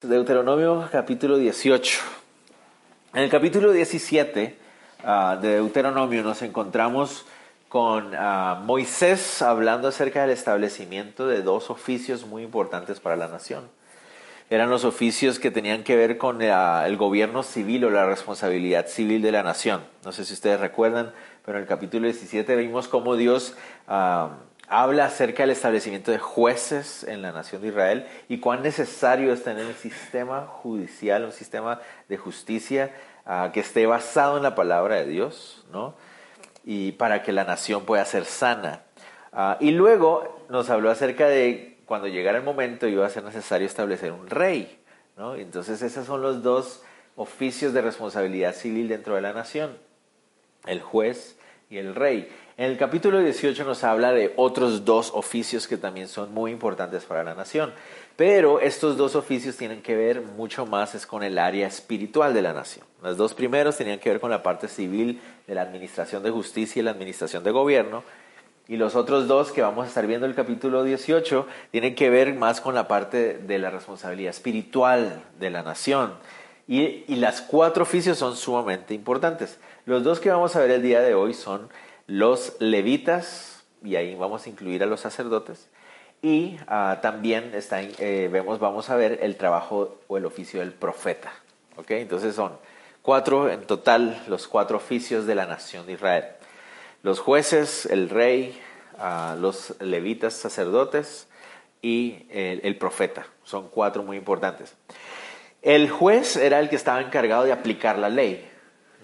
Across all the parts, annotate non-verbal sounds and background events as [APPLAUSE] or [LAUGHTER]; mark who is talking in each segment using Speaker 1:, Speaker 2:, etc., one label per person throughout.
Speaker 1: Deuteronomio capítulo 18. En el capítulo 17 ah, de Deuteronomio nos encontramos con ah, Moisés hablando acerca del establecimiento de dos oficios muy importantes para la nación. Eran los oficios que tenían que ver con ah, el gobierno civil o la responsabilidad civil de la nación. No sé si ustedes recuerdan, pero en el capítulo 17 vimos cómo Dios habla acerca del establecimiento de jueces en la nación de Israel y cuán necesario es tener un sistema judicial, un sistema de justicia ah, que esté basado en la palabra de Dios, ¿no? Y para que la nación pueda ser sana. Ah, y luego nos habló acerca de cuando llegara el momento iba a ser necesario establecer un rey, ¿no? Entonces esos son los dos oficios de responsabilidad civil dentro de la nación, el juez y el rey. En el capítulo 18 nos habla de otros dos oficios que también son muy importantes para la nación, pero estos dos oficios tienen que ver mucho más es con el área espiritual de la nación. Los dos primeros tenían que ver con la parte civil de la administración de justicia y la administración de gobierno, y los otros dos que vamos a estar viendo en el capítulo 18 tienen que ver más con la parte de la responsabilidad espiritual de la nación. Y, y las cuatro oficios son sumamente importantes. Los dos que vamos a ver el día de hoy son los levitas, y ahí vamos a incluir a los sacerdotes, y ah, también eh, vemos, vamos a ver el trabajo o el oficio del profeta. ¿okay? Entonces son cuatro en total, los cuatro oficios de la nación de Israel. Los jueces, el rey, ah, los levitas, sacerdotes y el, profeta. Son cuatro muy importantes. El juez era el que estaba encargado de aplicar la ley,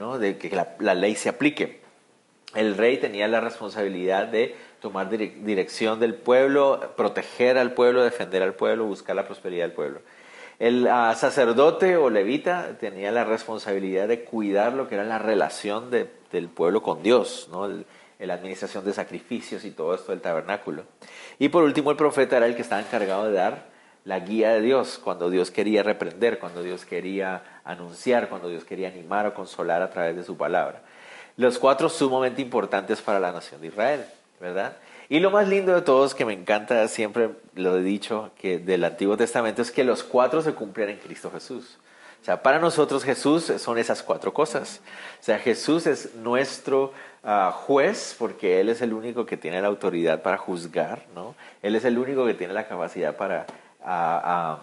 Speaker 1: ¿no? de que la ley se aplique el rey tenía la responsabilidad de tomar dirección del pueblo, proteger al pueblo, defender al pueblo, buscar la prosperidad del pueblo. El ah, sacerdote o levita tenía la responsabilidad de cuidar lo que era la relación del pueblo con Dios, ¿no? la administración de sacrificios y todo esto del tabernáculo. Y por último, el profeta era el que estaba encargado de dar la guía de Dios cuando Dios quería reprender, cuando Dios quería anunciar, cuando Dios quería animar o consolar a través de su palabra. Los cuatro sumamente importantes para la nación de Israel, ¿verdad? Y lo más lindo de todos, que me encanta, siempre lo he dicho, que del Antiguo Testamento, es que los cuatro se cumplen en Cristo Jesús. O sea, para nosotros Jesús son esas cuatro cosas. O sea, Jesús es nuestro ah, juez porque Él es el único que tiene la autoridad para juzgar, ¿no? Él es el único que tiene la capacidad para... Ah, ah,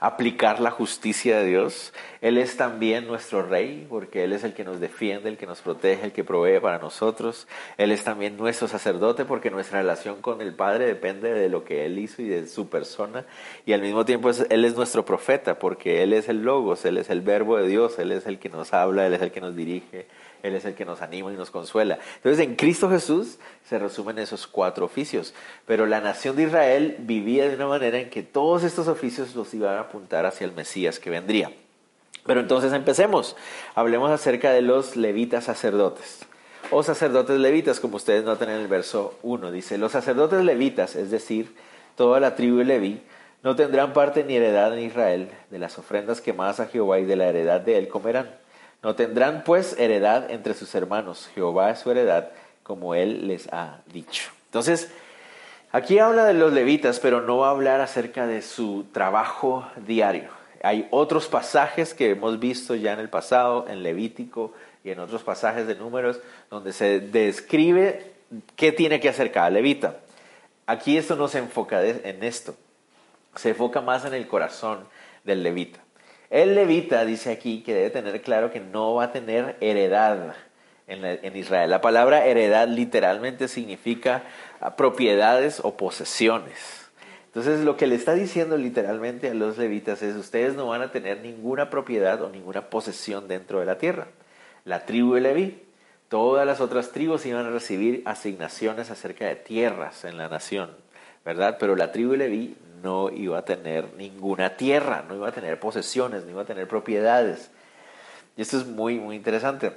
Speaker 1: aplicar la justicia de Dios. Él es también nuestro rey, porque Él es el que nos defiende, el que nos protege, el que provee para nosotros. Él es también nuestro sacerdote, porque nuestra relación con el Padre depende de lo que Él hizo y de su persona. Y al mismo tiempo Él es nuestro profeta, porque Él es el Logos, Él es el verbo de Dios, Él es el que nos habla, Él es el que nos dirige, él es el que nos anima y nos consuela. Entonces en Cristo Jesús se resumen esos cuatro oficios. Pero la nación de Israel vivía de una manera en que todos estos oficios los iban a apuntar hacia el Mesías que vendría. Pero entonces empecemos. Hablemos acerca de los levitas sacerdotes. O sacerdotes levitas, como ustedes notan en el verso 1. Dice, los sacerdotes levitas, es decir, toda la tribu de Leví, no tendrán parte ni heredad en Israel. De las ofrendas quemadas a Jehová y de la heredad de él comerán no tendrán pues heredad entre sus hermanos. Jehová es su heredad, como él les ha dicho. Entonces, aquí habla de los levitas, pero no va a hablar acerca de su trabajo diario. Hay otros pasajes que hemos visto ya en el pasado, en Levítico y en otros pasajes de números, donde se describe qué tiene que hacer cada levita. Aquí esto no se enfoca en esto, se enfoca más en el corazón del levita. El levita dice aquí que debe tener claro que no va a tener heredad en, Israel. La palabra heredad literalmente significa propiedades o posesiones. Entonces lo que le está diciendo literalmente a los levitas es ustedes no van a tener ninguna propiedad o ninguna posesión dentro de la tierra. La tribu de Leví, todas las otras tribus iban a recibir asignaciones acerca de tierras en la nación, ¿verdad? Pero la tribu de Leví no iba a tener ninguna tierra, no iba a tener posesiones, no iba a tener propiedades. Y esto es muy, muy interesante.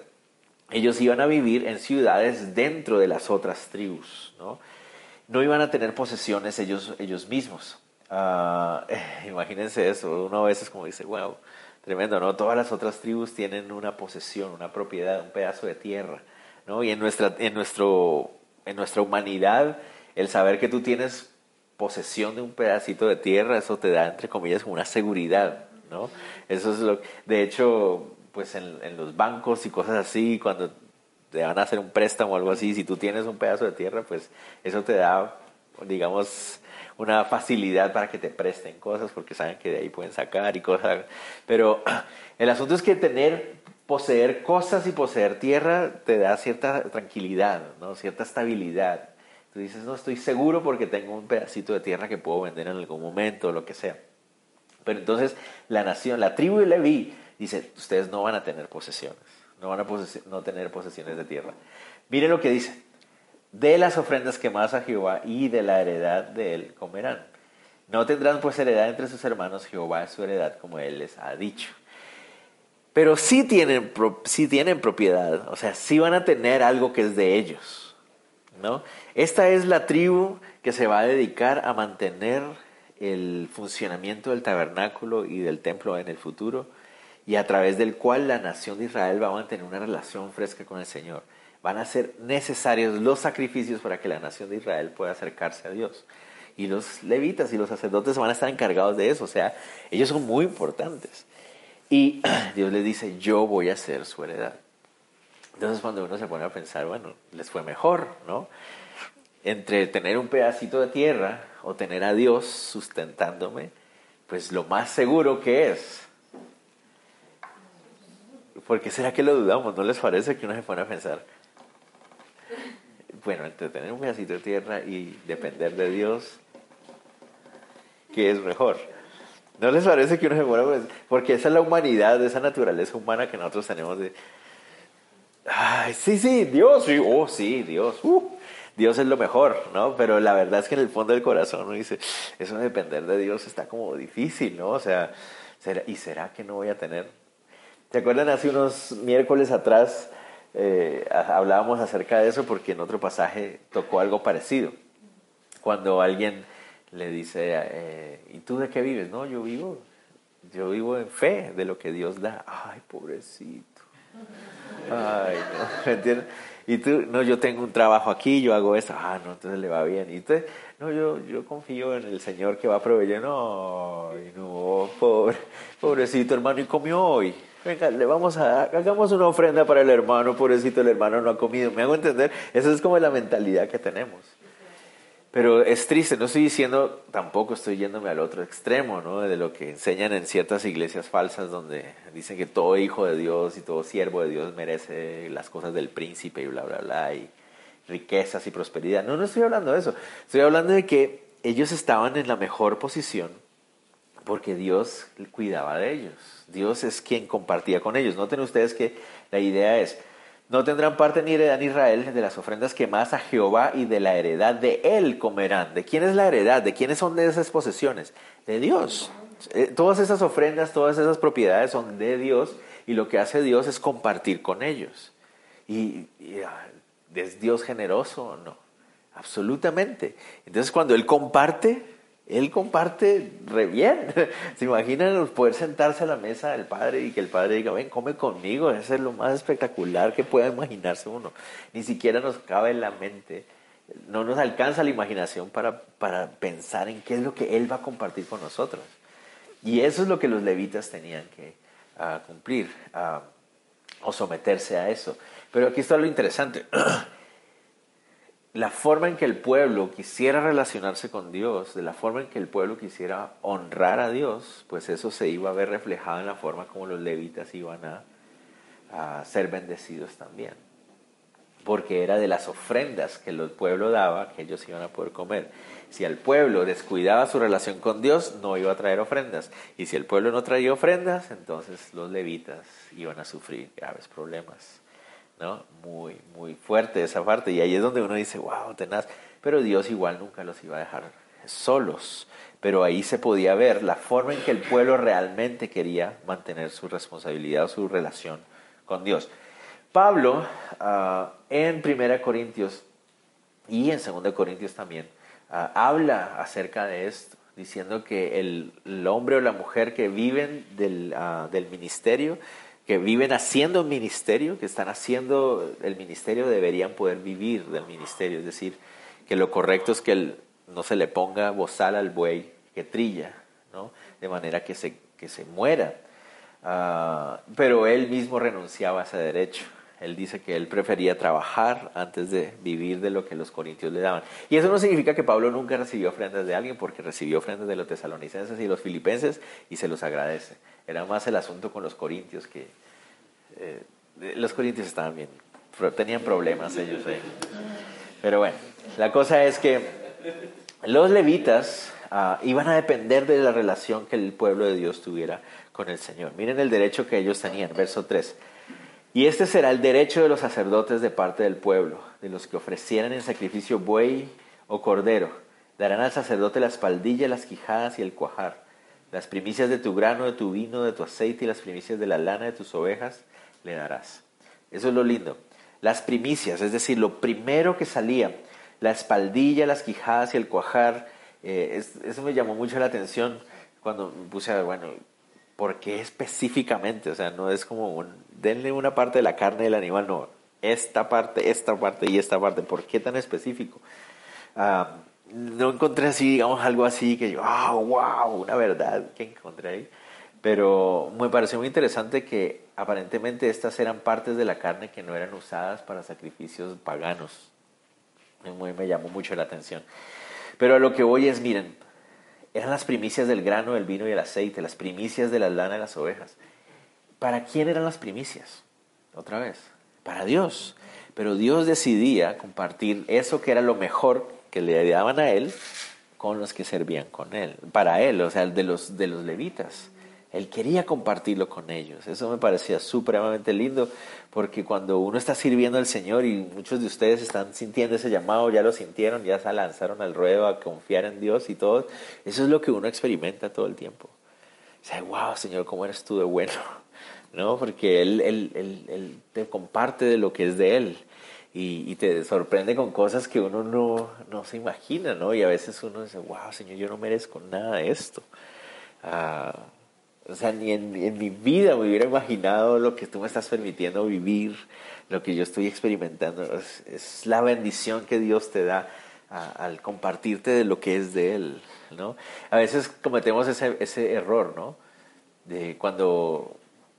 Speaker 1: Ellos iban a vivir en ciudades dentro de las otras tribus, ¿no? No iban a tener posesiones ellos, ellos mismos. Ah, [LAUGHS] imagínense eso, uno a veces como dice, wow, tremendo, ¿no? Todas las otras tribus tienen una posesión, una propiedad, un pedazo de tierra, ¿no? Y en nuestra, en nuestro, en nuestra humanidad, el saber que tú tienes posesión de un pedacito de tierra, eso te da, entre comillas, una seguridad, ¿no? Eso es lo de hecho, pues en, en los bancos y cosas así, cuando te van a hacer un préstamo o algo así, si tú tienes un pedazo de tierra, pues eso te da, digamos, una facilidad para que te presten cosas porque saben que de ahí pueden sacar y cosas. Pero [CLEARS THROAT] el asunto es que tener, poseer cosas y poseer tierra te da cierta tranquilidad, ¿no? cierta estabilidad. Tú dices, no, estoy seguro porque tengo un pedacito de tierra que puedo vender en algún momento o lo que sea. Pero entonces la nación, la tribu de Leví, dice, ustedes no van a tener posesiones, no van a no tener posesiones de tierra. Miren lo que dice, de las ofrendas quemadas a Jehová y de la heredad de él comerán. No tendrán pues heredad entre sus hermanos, Jehová es su heredad, como él les ha dicho. Pero sí tienen, sí tienen propiedad, o sea, sí van a tener algo que es de ellos. ¿No? Esta es la tribu que se va a dedicar a mantener el funcionamiento del tabernáculo y del templo en el futuro y a través del cual la nación de Israel va a mantener una relación fresca con el Señor. Van a ser necesarios los sacrificios para que la nación de Israel pueda acercarse a Dios. Y los levitas y los sacerdotes van a estar encargados de eso, o sea, ellos son muy importantes. Y [CLEARS THROAT] Dios les dice, yo voy a ser su heredad. Entonces cuando uno se pone a pensar, bueno, les fue mejor, ¿no? Entre tener un pedacito de tierra o tener a Dios sustentándome, pues lo más seguro que es. ¿Por qué será que lo dudamos? ¿No les parece que uno se pone a pensar? Bueno, entre tener un pedacito de tierra y depender de Dios, ¿qué es mejor? ¿No les parece que uno se pone a pensar? Porque esa es la humanidad, esa naturaleza humana que nosotros tenemos de Ay, sí, sí, Dios, sí, oh, sí, Dios, uh, Dios es lo mejor, ¿no? Pero la verdad es que en el fondo del corazón uno dice, eso de depender de Dios está como difícil, ¿no? O sea, ¿y será que no voy a tener? ¿Te acuerdan hace unos miércoles atrás eh, hablábamos acerca de eso porque en otro pasaje tocó algo parecido? Cuando alguien le dice, eh, ¿y tú de qué vives? No, yo vivo, yo vivo en fe de lo que Dios da. Ay, pobrecito. Ay, no, entiendes? Y tú, no, yo tengo un trabajo aquí, yo hago esto, ah, no, entonces le va bien. Y usted, no, yo, yo confío en el Señor que va a proveer. No, no, pobre, pobrecito hermano, y comió hoy. Venga, le vamos a, hagamos una ofrenda para el hermano, pobrecito, el hermano no ha comido. ¿Me hago entender? Esa es como la mentalidad que tenemos. Pero es triste, no estoy diciendo, tampoco estoy yéndome al otro extremo, ¿no? De lo que enseñan en ciertas iglesias falsas donde dicen que todo hijo de Dios y todo siervo de Dios merece las cosas del príncipe y bla, bla, bla, y riquezas y prosperidad. No, no estoy hablando de eso. Estoy hablando de que ellos estaban en la mejor posición porque Dios cuidaba de ellos. Dios es quien compartía con ellos. Noten ustedes que la idea es, no tendrán parte ni heredad en Israel de las ofrendas quemadas a Jehová y de la heredad de él comerán. ¿De quién es la heredad? ¿De quiénes son esas posesiones? De Dios. Eh, todas esas ofrendas, todas esas propiedades son de Dios y lo que hace Dios es compartir con ellos. ¿Y, ah, es Dios generoso o no? Absolutamente. Entonces cuando Él comparte, él comparte re bien. [LAUGHS] ¿Se imaginan poder sentarse a la mesa del padre y que el padre diga, ven, come conmigo? Eso es lo más espectacular que pueda imaginarse uno. Ni siquiera nos cabe en la mente, no nos alcanza la imaginación para, para pensar en qué es lo que Él va a compartir con nosotros. Y eso es lo que los levitas tenían que ah, cumplir ah, o someterse a eso. Pero aquí está lo interesante. [CLEARS THROAT] la forma en que el pueblo quisiera relacionarse con Dios, de la forma en que el pueblo quisiera honrar a Dios, pues eso se iba a ver reflejado en la forma como los levitas iban a, ser bendecidos también. Porque era de las ofrendas que el pueblo daba que ellos iban a poder comer. Si el pueblo descuidaba su relación con Dios, no iba a traer ofrendas. Y si el pueblo no traía ofrendas, entonces los levitas iban a sufrir graves problemas. Muy, muy fuerte esa parte. Y ahí es donde uno dice, wow, tenaz. Pero Dios igual nunca los iba a dejar solos. pero ahí se podía ver la forma en que el pueblo realmente quería mantener su responsabilidad, su relación con Dios. Pablo, ah, en 1 Corintios y en 2 Corintios también, ah, habla acerca de esto, diciendo que el, hombre o la mujer que viven del, ah, del ministerio, que viven haciendo un ministerio, que están haciendo el ministerio, deberían poder vivir del ministerio. Es decir, que lo correcto es que no se le ponga bozal al buey que trilla, ¿no? de manera que se, que se muera. pero él mismo renunciaba a ese derecho. Él dice que él prefería trabajar antes de vivir de lo que los corintios le daban. Y eso no significa que Pablo nunca recibió ofrendas de alguien, porque recibió ofrendas de los tesalonicenses y los filipenses y se los agradece. Era más el asunto con los corintios que... Eh, los corintios estaban bien, tenían problemas ellos. ahí. Pero bueno, la cosa es que los levitas ah, iban a depender de la relación que el pueblo de Dios tuviera con el Señor. Miren el derecho que ellos tenían, verso 3. Y este será el derecho de los sacerdotes de parte del pueblo, de los que ofrecieran en sacrificio buey o cordero. Darán al sacerdote la espaldilla, las quijadas y el cuajar. Las primicias de tu grano, de tu vino, de tu aceite y las primicias de la lana de tus ovejas le darás. Eso es lo lindo. Las primicias, es decir, lo primero que salía, la espaldilla, las quijadas y el cuajar, eh, eso me llamó mucho la atención cuando me puse a, bueno, ¿por qué específicamente? O sea, no es como un, denle una parte de la carne del animal, no, esta parte, esta parte y esta parte, ¿por qué tan específico? Ah, no encontré así, digamos, algo así que yo, oh, wow, una verdad que encontré ahí. Pero me pareció muy interesante que aparentemente estas eran partes de la carne que no eran usadas para sacrificios paganos. Me, me llamó mucho la atención. Pero a lo que voy es, miren, eran las primicias del grano, el vino y el aceite, las primicias de la lana y las ovejas. ¿Para quién eran las primicias? Otra vez, para Dios. Pero Dios decidía compartir eso que era lo mejor que le daban a Él con los que servían con Él, para Él, o sea, de los, de los levitas. Él quería compartirlo con ellos. Eso me parecía supremamente lindo, porque cuando uno está sirviendo al Señor y muchos de ustedes están sintiendo ese llamado, ya lo sintieron, ya se lanzaron al ruedo a confiar en Dios y todo, eso es lo que uno experimenta todo el tiempo. O sea, wow, Señor, ¿cómo eres tú de bueno? [LAUGHS] ¿no? Porque él, él, él, te comparte de lo que es de Él y, te sorprende con cosas que uno no, no, se imagina, ¿no? Y a veces uno dice, wow, Señor, yo no merezco nada de esto. Ah, o sea, ni en, en, mi vida me hubiera imaginado lo que tú me estás permitiendo vivir, lo que yo estoy experimentando. Es, la bendición que Dios te da al compartirte de lo que es de Él, ¿no? A veces cometemos ese, ese error, ¿no? De cuando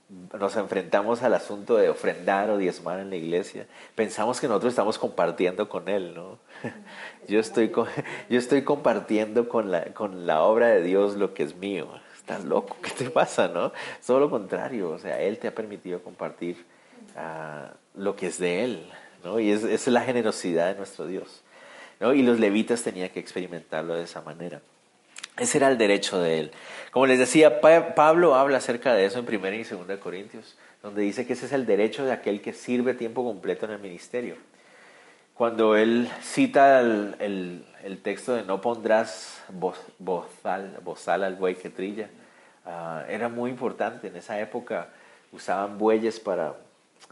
Speaker 1: nos enfrentamos al asunto de ofrendar o diezmar en la iglesia, pensamos que nosotros estamos compartiendo con Él, ¿no? [LAUGHS] Yo estoy, yo estoy compartiendo con la, con la obra de Dios lo que es mío. Estás loco, ¿qué te pasa, no? Todo lo contrario, o sea, Él te ha permitido compartir ah, lo que es de Él, ¿no? Y es, es la generosidad de nuestro Dios, ¿no? Y los levitas tenían que experimentarlo de esa manera. Ese era el derecho de él. Como les decía, Pablo habla acerca de eso en 1 y 2 Corintios, donde dice que ese es el derecho de aquel que sirve tiempo completo en el ministerio. Cuando él cita el, texto de no pondrás bozal, al buey que trilla, ah, era muy importante. En esa época usaban bueyes para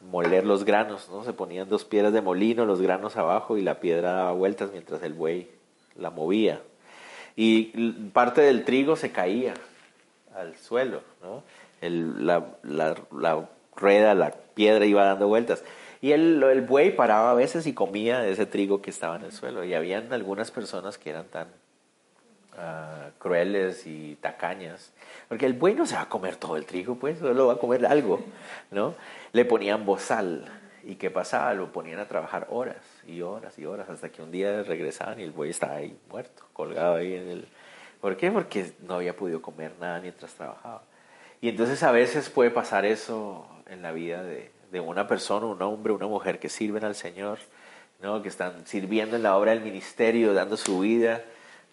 Speaker 1: moler los granos, ¿no? Se ponían dos piedras de molino, los granos abajo y la piedra daba vueltas mientras el buey la movía y parte del trigo se caía al suelo, la, rueda, la piedra iba dando vueltas. Y el, el, buey paraba a veces y comía de ese trigo que estaba en el suelo. Y habían algunas personas que eran tan ah, crueles y tacañas. Porque el buey no se va a comer todo el trigo, pues, solo va a comer algo, ¿no? Le ponían bozal. ¿Y qué pasaba? Lo ponían a trabajar horas y horas y horas hasta que un día regresaban y el buey estaba ahí muerto, colgado ahí en el... ¿Por qué? Porque no había podido comer nada mientras trabajaba. Y entonces a veces puede pasar eso en la vida de, de una persona, un hombre, una mujer que sirven al Señor, ¿no? que están sirviendo en la obra del ministerio, dando su vida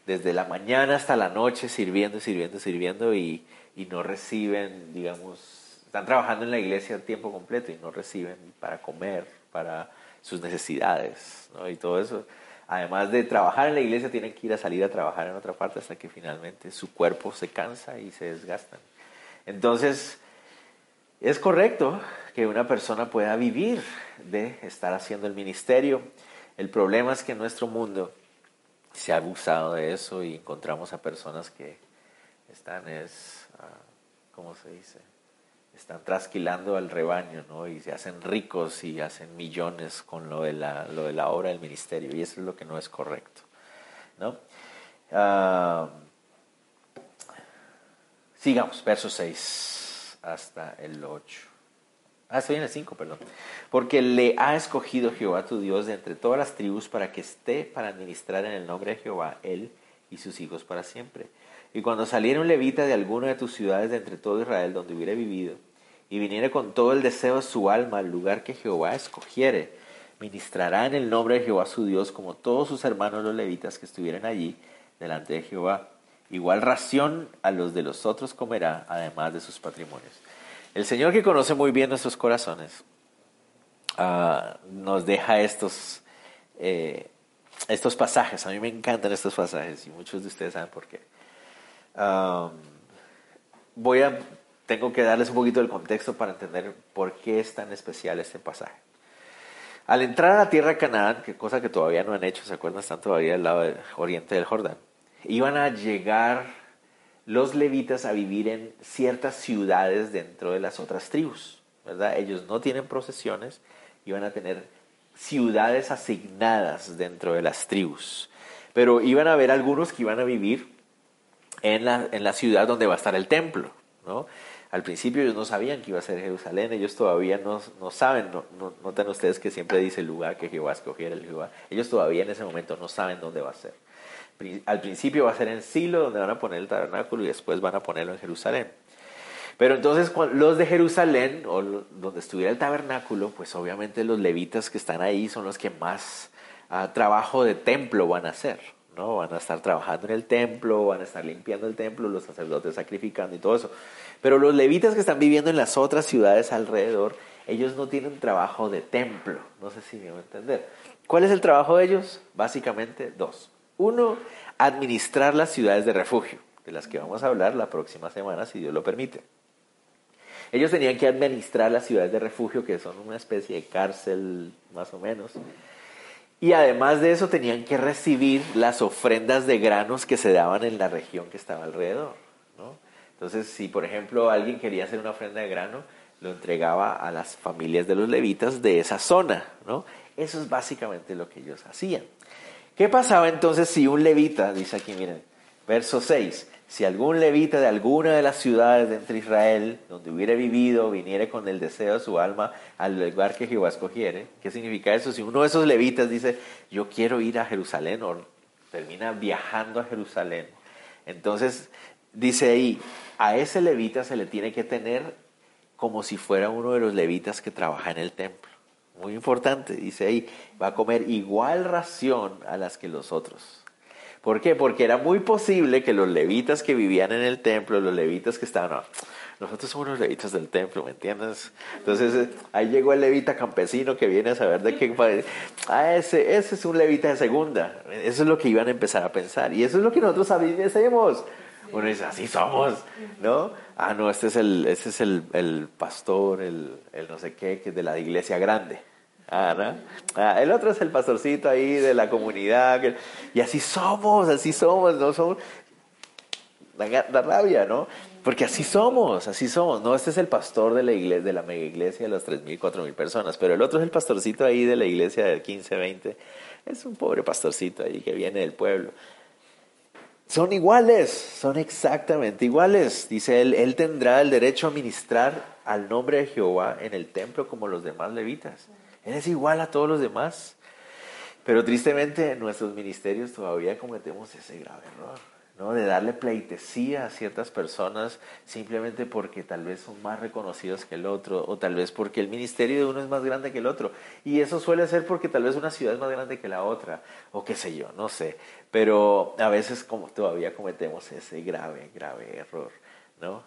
Speaker 1: desde la mañana hasta la noche, sirviendo, sirviendo, sirviendo y, y no reciben, digamos, están trabajando en la iglesia a tiempo completo y no reciben para comer, para sus necesidades, ¿no? Y todo eso. además de trabajar en la iglesia, tienen que ir a salir a trabajar en otra parte hasta que finalmente su cuerpo se cansa y se desgastan. Entonces, es correcto que una persona pueda vivir de estar haciendo el ministerio. El problema es que en nuestro mundo se ha abusado de eso y encontramos a personas que están, es, ah, ¿cómo se dice? Están trasquilando al rebaño, ¿no? Y se hacen ricos y hacen millones con lo de la, lo de la obra del ministerio. Y eso es lo que no es correcto, ¿no? Ah, sigamos, verso 6 hasta el 8. Ah, estoy en el 5, perdón. Porque le ha escogido Jehová tu Dios de entre todas las tribus para que esté para administrar en el nombre de Jehová, él y sus hijos para siempre. Y cuando saliera un levita de alguna de tus ciudades de entre todo Israel donde hubiera vivido, y viniera con todo el deseo de su alma al lugar que Jehová escogiere, ministrará en el nombre de Jehová su Dios como todos sus hermanos los levitas que estuvieran allí delante de Jehová. Igual ración a los de los otros comerá, además de sus patrimonios. El Señor que conoce muy bien nuestros corazones ah, nos deja estos, eh, estos pasajes. A mí me encantan estos pasajes y muchos de ustedes saben por qué. voy a, tengo que darles un poquito del contexto para entender por qué es tan especial este pasaje. Al entrar a la tierra de Canaán, que cosa que todavía no han hecho, ¿se acuerdan? Están todavía al lado del oriente del Jordán. Iban a llegar los levitas a vivir en ciertas ciudades dentro de las otras tribus, ¿verdad? Ellos no tienen procesiones y van a tener ciudades asignadas dentro de las tribus. Pero iban a haber algunos que iban a vivir en la, en la ciudad donde va a estar el templo, ¿no? Al principio ellos no sabían que iba a ser Jerusalén, ellos todavía no, no saben, no, no, notan ustedes que siempre dice el lugar que Jehová escogiera el Jehová, ellos todavía en ese momento no saben dónde va a ser al principio va a ser en Silo, donde van a poner el tabernáculo, y después van a ponerlo en Jerusalén. Pero entonces los de Jerusalén, o donde estuviera el tabernáculo, pues obviamente los levitas que están ahí son los que más ah, trabajo de templo van a hacer. ¿No? Van a estar trabajando en el templo, van a estar limpiando el templo, los sacerdotes sacrificando y todo eso. Pero los levitas que están viviendo en las otras ciudades alrededor, ellos no tienen trabajo de templo. No sé si me voy a entender. ¿Cuál es el trabajo de ellos? Básicamente dos. Uno, administrar las ciudades de refugio, de las que vamos a hablar la próxima semana, si Dios lo permite. Ellos tenían que administrar las ciudades de refugio, que son una especie de cárcel más o menos. Y además de eso tenían que recibir las ofrendas de granos que se daban en la región que estaba alrededor. Entonces, si por ejemplo alguien quería hacer una ofrenda de grano, lo entregaba a las familias de los levitas de esa zona. ¿no? Eso es básicamente lo que ellos hacían. ¿Qué pasaba entonces si un levita, dice aquí, miren, verso 6, si algún levita de alguna de las ciudades de Israel, donde hubiera vivido, viniera con el deseo de su alma al lugar que Jehová escogiere, ¿qué significa eso? Si uno de esos levitas dice, yo quiero ir a Jerusalén, o termina viajando a Jerusalén, entonces dice ahí, a ese levita se le tiene que tener como si fuera uno de los levitas que trabaja en el templo. Muy importante, dice ahí, va a comer igual ración a las que los otros. ¿Por qué? Porque era muy posible que los levitas que vivían en el templo, los levitas que estaban, nosotros somos los levitas del templo, ¿me entiendes? Entonces eh, ahí llegó el levita campesino que viene a saber de qué... Ah, ese, ese es un levita de segunda. Eso es lo que iban a empezar a pensar. Y eso es lo que nosotros hacemos. Uno dice, así somos, ¿no? Ah, no, este es el, este es el, el pastor, el, el no sé qué, que es de la iglesia grande. Ah, ah, el otro es el pastorcito ahí de la comunidad. y así somos, así somos, ¿no? Somos, da, rabia, ¿no? Porque así somos, así somos. No, este es el pastor de la iglesia, de la mega iglesia de las 3.000, 4.000 personas, pero el otro es el pastorcito ahí de la iglesia de 15, 20. Es un pobre pastorcito ahí que viene del pueblo. Son iguales, son exactamente iguales. Dice él, él tendrá el derecho a ministrar al nombre de Jehová en el templo como los demás levitas. Él es igual a todos los demás. Pero tristemente en nuestros ministerios todavía cometemos ese grave error, ¿no? De darle pleitesía a ciertas personas simplemente porque tal vez son más reconocidos que el otro, o tal vez porque el ministerio de uno es más grande que el otro. Y eso suele ser porque tal vez una ciudad es más grande que la otra, o qué sé yo, no sé. Pero a veces como todavía cometemos ese grave, grave error, ¿no?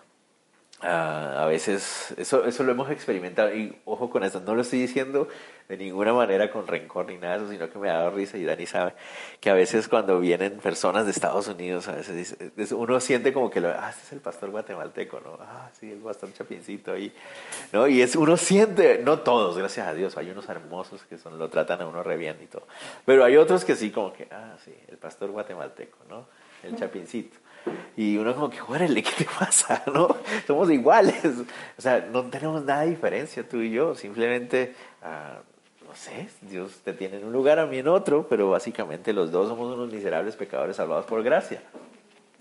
Speaker 1: Ah, a veces, eso, eso lo hemos experimentado, y ojo con eso, no lo estoy diciendo de ninguna manera con rencor ni nada de eso, sino que me ha dado risa y Dani sabe que a veces cuando vienen personas de Estados Unidos, a veces dice, uno siente como que, lo, ah, este es el pastor guatemalteco, ¿no? Ah, sí, el pastor chapincito ahí, ¿no? Y es, uno siente, no todos, gracias a Dios, hay unos hermosos que son, lo tratan a uno re bien y todo, pero hay otros que sí, como que, ah, sí, el pastor guatemalteco, ¿no? El chapincito. Y uno como que, órale, ¿qué te pasa? [LAUGHS] ¿No? Somos iguales. O sea, no tenemos nada de diferencia tú y yo. Simplemente, ah, no sé, Dios te tiene en un lugar, a mí en otro, pero básicamente los dos somos unos miserables pecadores salvados por gracia.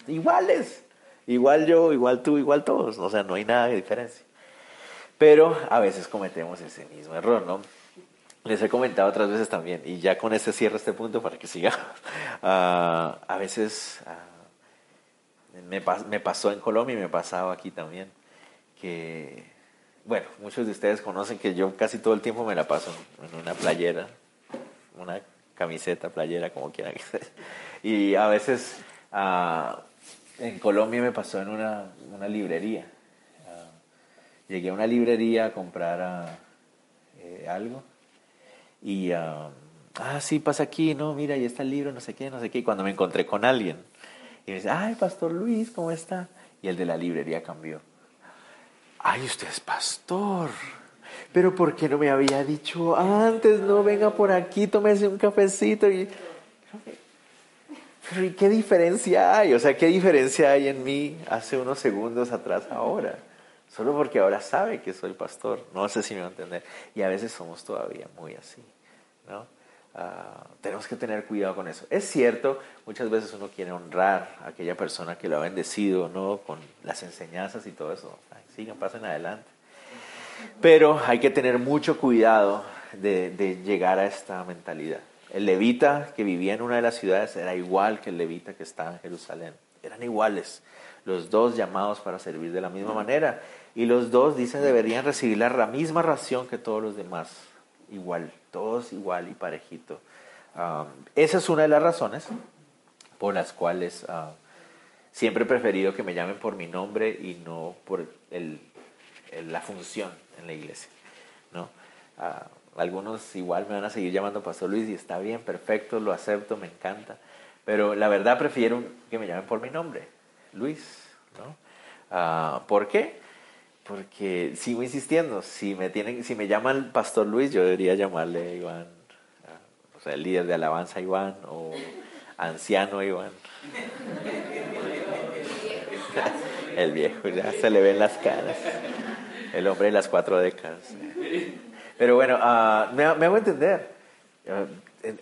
Speaker 1: Iguales. Igual yo, igual tú, igual todos. O sea, no hay nada de diferencia. Pero a veces cometemos ese mismo error, ¿no? Les he comentado otras veces también, y ya con este cierro este punto para que sigamos. [LAUGHS] Ah, a veces... Ah, me, me pasó en Colombia y me pasaba aquí también. Que, bueno, muchos de ustedes conocen que yo casi todo el tiempo me la paso en una playera, una camiseta, playera, como quieran que sea. Y a veces ah, en Colombia me pasó en una, librería. Ah, llegué a una librería a comprar ah, eh, algo y, ah, sí, pasa aquí, no, mira, ahí está el libro, no sé qué, no sé qué. Y cuando me encontré con alguien, y me dice, ay, Pastor Luis, ¿cómo está? Y el de la librería cambió. Ay, usted es pastor. Pero ¿por qué no me había dicho antes? No, venga por aquí, tómese un cafecito. Pero ¿y qué diferencia hay? O sea, ¿qué diferencia hay en mí hace unos segundos atrás ahora? Solo porque ahora sabe que soy pastor. No sé si me va a entender. Y a veces somos todavía muy así, ¿no? Ah, tenemos que tener cuidado con eso. Es cierto, muchas veces uno quiere honrar a aquella persona que lo ha bendecido, ¿no? Con las enseñanzas y todo eso. sigan, pasen adelante. Pero hay que tener mucho cuidado de, de, llegar a esta mentalidad. El levita que vivía en una de las ciudades era igual que el levita que estaba en Jerusalén. Eran iguales, los dos llamados para servir de la misma manera. Y los dos, dicen, deberían recibir la misma ración que todos los demás. Igual todos igual y parejito. esa es una de las razones por las cuales siempre he preferido que me llamen por mi nombre y no por la función en la iglesia. ¿no? algunos igual me van a seguir llamando Pastor Luis y está bien, perfecto, lo acepto, me encanta. Pero la verdad prefiero que me llamen por mi nombre, Luis. ¿no? ¿Por qué? Porque sigo insistiendo, si me tienen, si me llaman Pastor Luis, yo debería llamarle Iván, o sea, el líder de alabanza Iván o anciano Iván. el viejo, ya se le ven las caras. El hombre de las cuatro décadas. Pero bueno, uh, me, hago entender.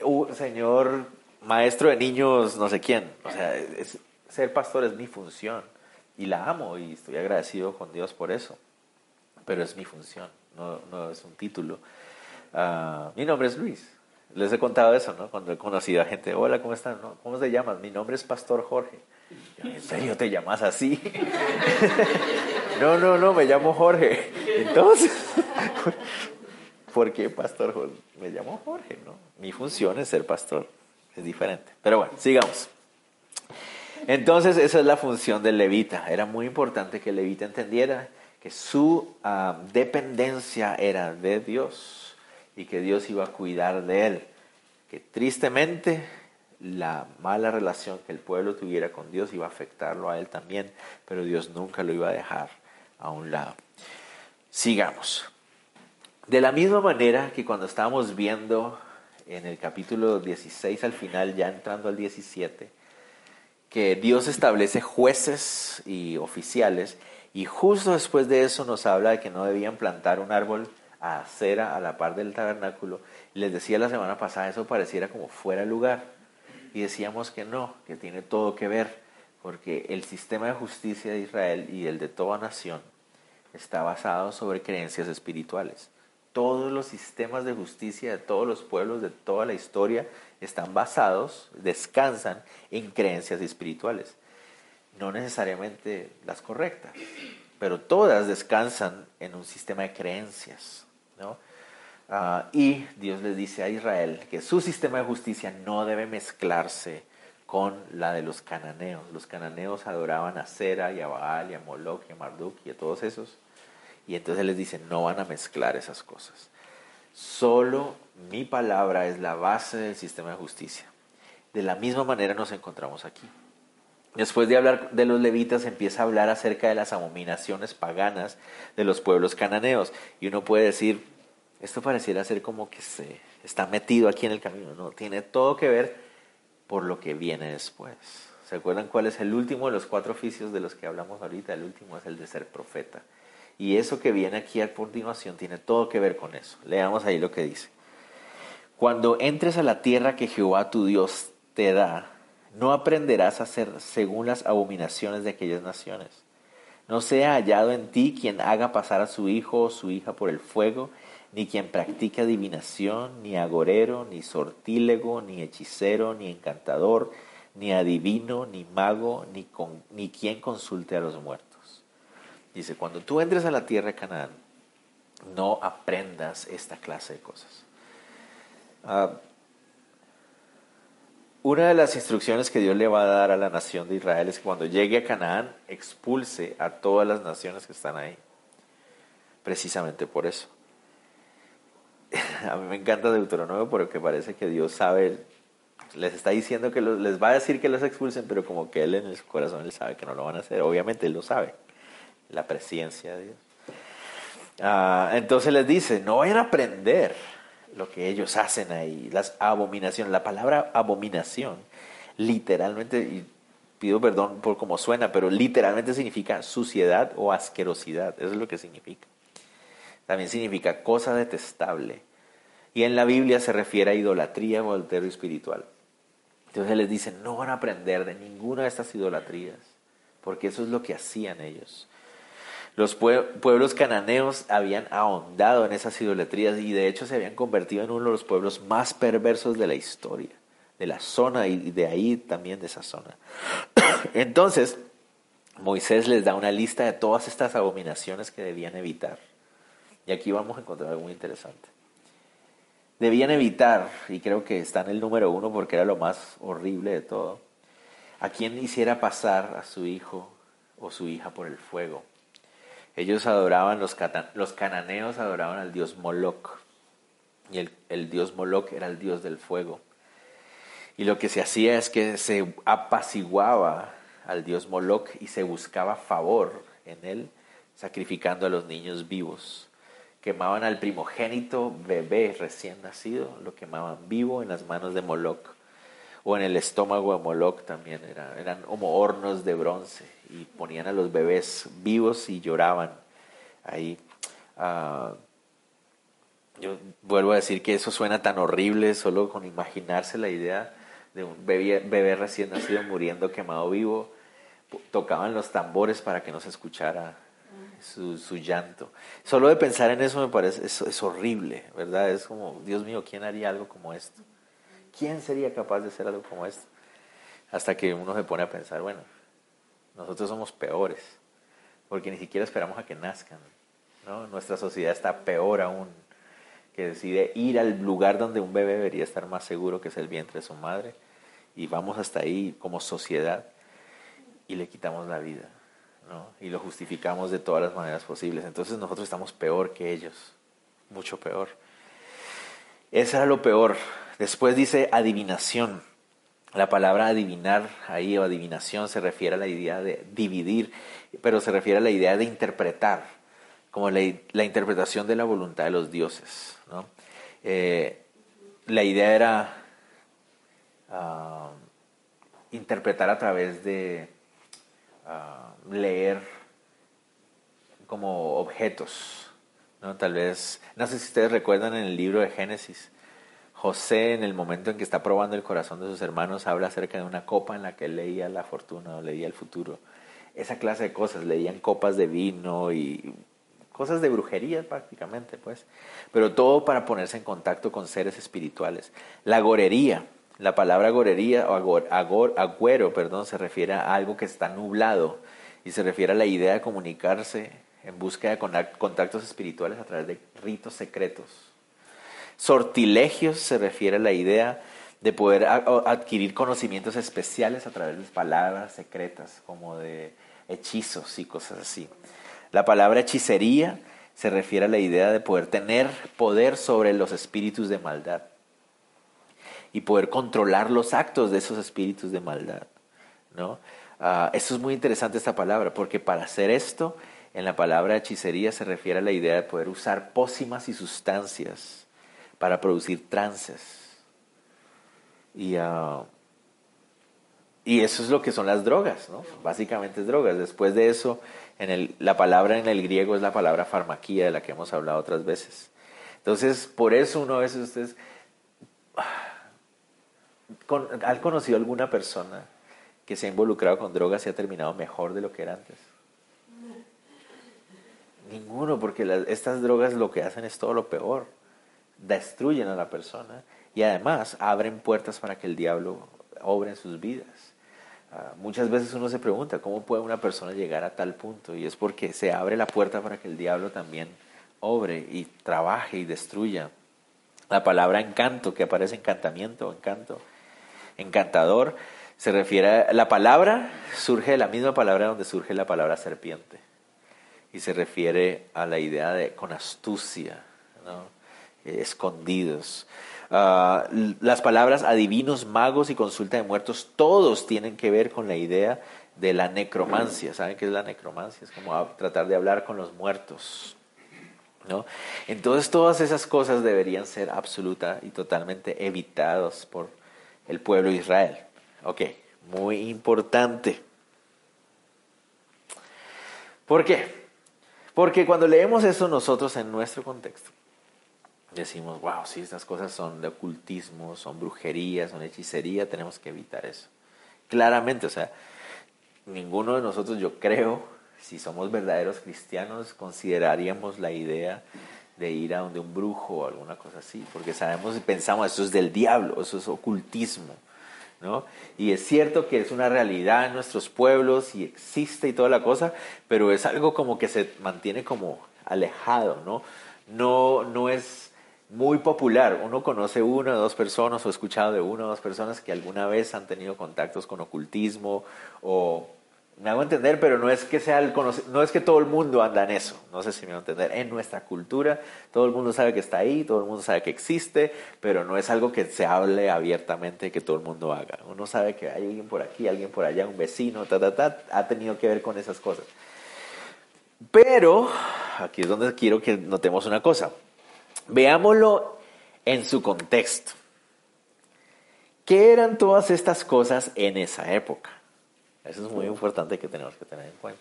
Speaker 1: Uh, señor maestro de niños, no sé quién. O sea, ser pastor es mi función y la amo y estoy agradecido con Dios por eso. Pero es mi función, no, no es un título. Ah, mi nombre es Luis. Les he contado eso, ¿no? Cuando he conocido a gente, hola, ¿cómo están? ¿Cómo te llamas? Mi nombre es Pastor Jorge. ¿En serio te llamas así? [LAUGHS] no, no, no, me llamo Jorge. Entonces, [LAUGHS] ¿por qué Pastor Jorge? Me llamo Jorge, ¿no? Mi función es ser pastor, es diferente. Pero bueno, sigamos. Entonces, esa es la función del levita. Era muy importante que el levita entendiera que su ah, dependencia era de Dios y que Dios iba a cuidar de él. Que tristemente la mala relación que el pueblo tuviera con Dios iba a afectarlo a él también, pero Dios nunca lo iba a dejar a un lado. Sigamos. De la misma manera que cuando estábamos viendo en el capítulo 16 al final, ya entrando al 17, que Dios establece jueces y oficiales y justo después de eso nos habla de que no debían plantar un árbol a acera a la par del tabernáculo. Les decía la semana pasada, eso pareciera como fuera lugar. Y decíamos que no, que tiene todo que ver, porque el sistema de justicia de Israel y el de toda nación está basado sobre creencias espirituales. Todos los sistemas de justicia de todos los pueblos de toda la historia están basados, descansan en creencias espirituales. No necesariamente las correctas, pero todas descansan en un sistema de creencias. ¿no? Ah, y Dios les dice a Israel que su sistema de justicia no debe mezclarse con la de los cananeos. Los cananeos adoraban a Sera y a Baal y a Moloch y a Marduk y a todos esos. Y entonces les dicen, no van a mezclar esas cosas. Solo mi palabra es la base del sistema de justicia. De la misma manera nos encontramos aquí. Después de hablar de los levitas, empieza a hablar acerca de las abominaciones paganas de los pueblos cananeos. Y uno puede decir, esto pareciera ser como que se está metido aquí en el camino. No, tiene todo que ver por lo que viene después. ¿Se acuerdan cuál es el último de los cuatro oficios de los que hablamos ahorita? El último es el de ser profeta. Y eso que viene aquí a continuación tiene todo que ver con eso. Leamos ahí lo que dice. Cuando entres a la tierra que Jehová tu Dios te da, no aprenderás a hacer según las abominaciones de aquellas naciones. No sea hallado en ti quien haga pasar a su hijo o su hija por el fuego, ni quien practique adivinación, ni agorero, ni sortílego, ni hechicero, ni encantador, ni adivino, ni mago, ni, ni quien consulte a los muertos. Dice, cuando tú entres a la tierra de Canaán, no aprendas esta clase de cosas. Ah, una de las instrucciones que Dios le va a dar a la nación de Israel es que cuando llegue a Canaán expulse a todas las naciones que están ahí. Precisamente por eso. [LAUGHS] A mí me encanta Deuteronomio porque parece que Dios sabe, les está diciendo que les va a decir que los expulsen, pero como que Él en su corazón Él sabe que no lo van a hacer. Obviamente Él lo sabe, la presencia de Dios. Ah, entonces les dice, no vayan a aprender lo que ellos hacen ahí, las abominaciones. La palabra abominación, literalmente, y pido perdón por cómo suena, pero literalmente significa suciedad o asquerosidad. Eso es lo que significa. También significa cosa detestable. Y en la Biblia se refiere a idolatría o adulterio espiritual. Entonces les dicen, no van a aprender de ninguna de estas idolatrías, porque eso es lo que hacían ellos. Los pueblos cananeos habían ahondado en esas idolatrías y de hecho se habían convertido en uno de los pueblos más perversos de la historia, de la zona y de ahí también de esa zona. [COUGHS] Entonces, Moisés les da una lista de todas estas abominaciones que debían evitar. Y aquí vamos a encontrar algo muy interesante. Debían evitar, y creo que está en el número uno porque era lo más horrible de todo, a quien hiciera pasar a su hijo o su hija por el fuego ellos adoraban, los, cananeos adoraban al dios Moloch. Y el, el dios Moloch era el dios del fuego. Y lo que se hacía es que se apaciguaba al dios Moloch y se buscaba favor en él, sacrificando a los niños vivos. Quemaban al primogénito bebé recién nacido, lo quemaban vivo en las manos de Moloch o en el estómago de Moloch también, eran como hornos de bronce y ponían a los bebés vivos y lloraban ahí. Ah, yo vuelvo a decir que eso suena tan horrible solo con imaginarse la idea de un bebé, bebé recién nacido muriendo quemado vivo. Tocaban los tambores para que no se escuchara su, su, llanto. Solo de pensar en eso me parece, es, es horrible, ¿verdad? Es como, Dios mío, ¿quién haría algo como esto? ¿Quién sería capaz de hacer algo como esto? Hasta que uno se pone a pensar, bueno, nosotros somos peores, porque ni siquiera esperamos a que nazcan. ¿no? Nuestra sociedad está peor aún, que decide ir al lugar donde un bebé debería estar más seguro, que es el vientre de su madre, y vamos hasta ahí como sociedad y le quitamos la vida. ¿no? Y lo justificamos de todas las maneras posibles. Entonces nosotros estamos peor que ellos, mucho peor. Eso era lo peor. Después dice adivinación. La palabra adivinar ahí o adivinación se refiere a la idea de dividir, pero se refiere a la idea de interpretar, como la, interpretación de la voluntad de los dioses. Eh, la idea era ah, interpretar a través de ah, leer como objetos. ¿No? Tal vez, no sé si ustedes recuerdan en el libro de Génesis, José, en el momento en que está probando el corazón de sus hermanos, habla acerca de una copa en la que leía la fortuna o leía el futuro. Esa clase de cosas, leían copas de vino y cosas de brujería prácticamente, pues. Pero todo para ponerse en contacto con seres espirituales. La gorería, la palabra gorería o agüero, perdón, se refiere a algo que está nublado y se refiere a la idea de comunicarse en búsqueda de contactos espirituales a través de ritos secretos Sortilegios se refiere a la idea de poder adquirir conocimientos especiales a través de palabras secretas, como de hechizos y cosas así. La palabra hechicería se refiere a la idea de poder tener poder sobre los espíritus de maldad y poder controlar los actos de esos espíritus de maldad. ¿no? Uh, eso es muy interesante esta palabra, porque para hacer esto, en la palabra hechicería se refiere a la idea de poder usar pócimas y sustancias para producir trances. Y, uh, y eso es lo que son las drogas, ¿no? Básicamente es drogas. Después de eso, en el, la palabra en el griego es la palabra farmaquía de la que hemos hablado otras veces. Entonces, por eso uno a veces ustedes... ¿Han conocido alguna persona que se ha involucrado con drogas y ha terminado mejor de lo que era antes? Ninguno, porque estas drogas lo que hacen es todo lo peor. Destruyen a la persona y además abren puertas para que el diablo obre en sus vidas. Ah, muchas veces uno se pregunta, ¿cómo puede una persona llegar a tal punto? Y es porque se abre la puerta para que el diablo también obre y trabaje y destruya. La palabra encanto, que aparece encantamiento, encanto, encantador, se refiere a la palabra, surge de la misma palabra donde surge la palabra serpiente. Y se refiere a la idea de con astucia, eh, escondidos. Ah, las palabras adivinos, magos y consulta de muertos, todos tienen que ver con la idea de la necromancia. ¿Saben qué es la necromancia? Es como tratar de hablar con los muertos. ¿no? Entonces todas esas cosas deberían ser absoluta y totalmente evitadas por el pueblo de Israel. Ok, muy importante. ¿Por qué? Porque cuando leemos eso nosotros en nuestro contexto, decimos, wow, si estas cosas son de ocultismo, son brujería, son hechicería, tenemos que evitar eso. Claramente, o sea, ninguno de nosotros, yo creo, si somos verdaderos cristianos, consideraríamos la idea de ir a donde un brujo o alguna cosa así, porque sabemos y pensamos, eso es del diablo, eso es ocultismo. ¿No? Y es cierto que es una realidad en nuestros pueblos y existe y toda la cosa, pero es algo como que se mantiene como alejado, ¿no? No, no es muy popular. Uno conoce una o dos personas o ha escuchado de una o dos personas que alguna vez han tenido contactos con ocultismo o me hago entender, pero no es que sea el no es que todo el mundo anda en eso, no sé si me hago entender. En nuestra cultura todo el mundo sabe que está ahí, todo el mundo sabe que existe, pero no es algo que se hable abiertamente que todo el mundo haga. Uno sabe que hay alguien por aquí, alguien por allá, un vecino, ta ta ta, ha tenido que ver con esas cosas. Pero aquí es donde quiero que notemos una cosa. Veámoslo en su contexto. ¿Qué eran todas estas cosas en esa época? Eso es muy importante que tenemos que tener en cuenta.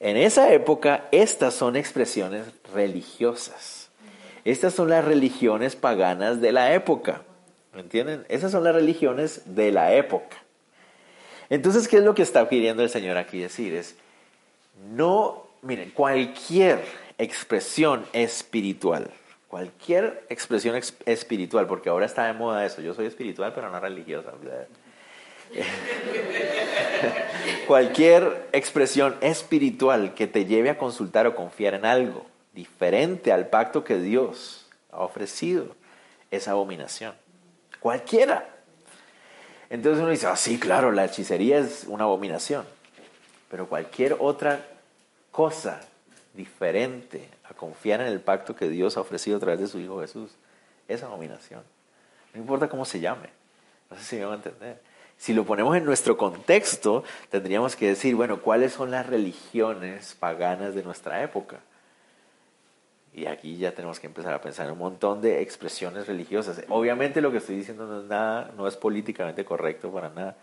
Speaker 1: En esa época, estas son expresiones religiosas. Estas son las religiones paganas de la época. ¿Me entienden? Esas son las religiones de la época. Entonces, ¿qué es lo que está queriendo el Señor aquí decir? Es, no, miren, cualquier expresión espiritual, cualquier expresión espiritual, porque ahora está de moda eso, yo soy espiritual pero no religiosa. [LAUGHS] [LAUGHS] Cualquier expresión espiritual que te lleve a consultar o confiar en algo diferente al pacto que Dios ha ofrecido es abominación. Cualquiera. Entonces uno dice, ah, sí, claro, la hechicería es una abominación. Pero cualquier otra cosa diferente a confiar en el pacto que Dios ha ofrecido a través de su Hijo Jesús es abominación. No importa cómo se llame. No sé si me van a entender. Si lo ponemos en nuestro contexto, tendríamos que decir, bueno, ¿cuáles son las religiones paganas de nuestra época? Y aquí ya tenemos que empezar a pensar en un montón de expresiones religiosas. Obviamente lo que estoy diciendo no es nada, no es políticamente correcto para nada,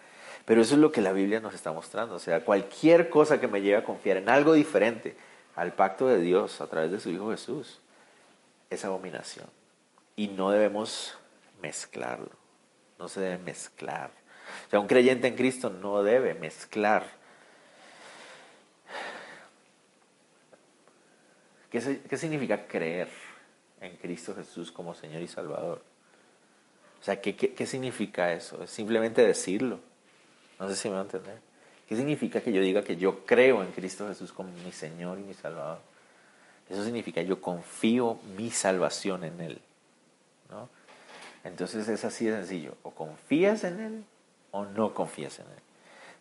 Speaker 1: pero eso es lo que la Biblia nos está mostrando. O sea, cualquier cosa que me lleve a confiar en algo diferente al pacto de Dios a través de su Hijo Jesús es abominación. Y no debemos mezclarlo. No se debe mezclar. O sea, un creyente en Cristo no debe mezclar. ¿Qué, significa creer en Cristo Jesús como Señor y Salvador? O sea, ¿qué, qué, significa eso? Es simplemente decirlo. No sé si me va a entender. ¿Qué significa que yo diga que yo creo en Cristo Jesús como mi Señor y mi Salvador? Eso significa yo confío mi salvación en Él. ¿no? Entonces es así de sencillo, o confías en Él o no confías en Él.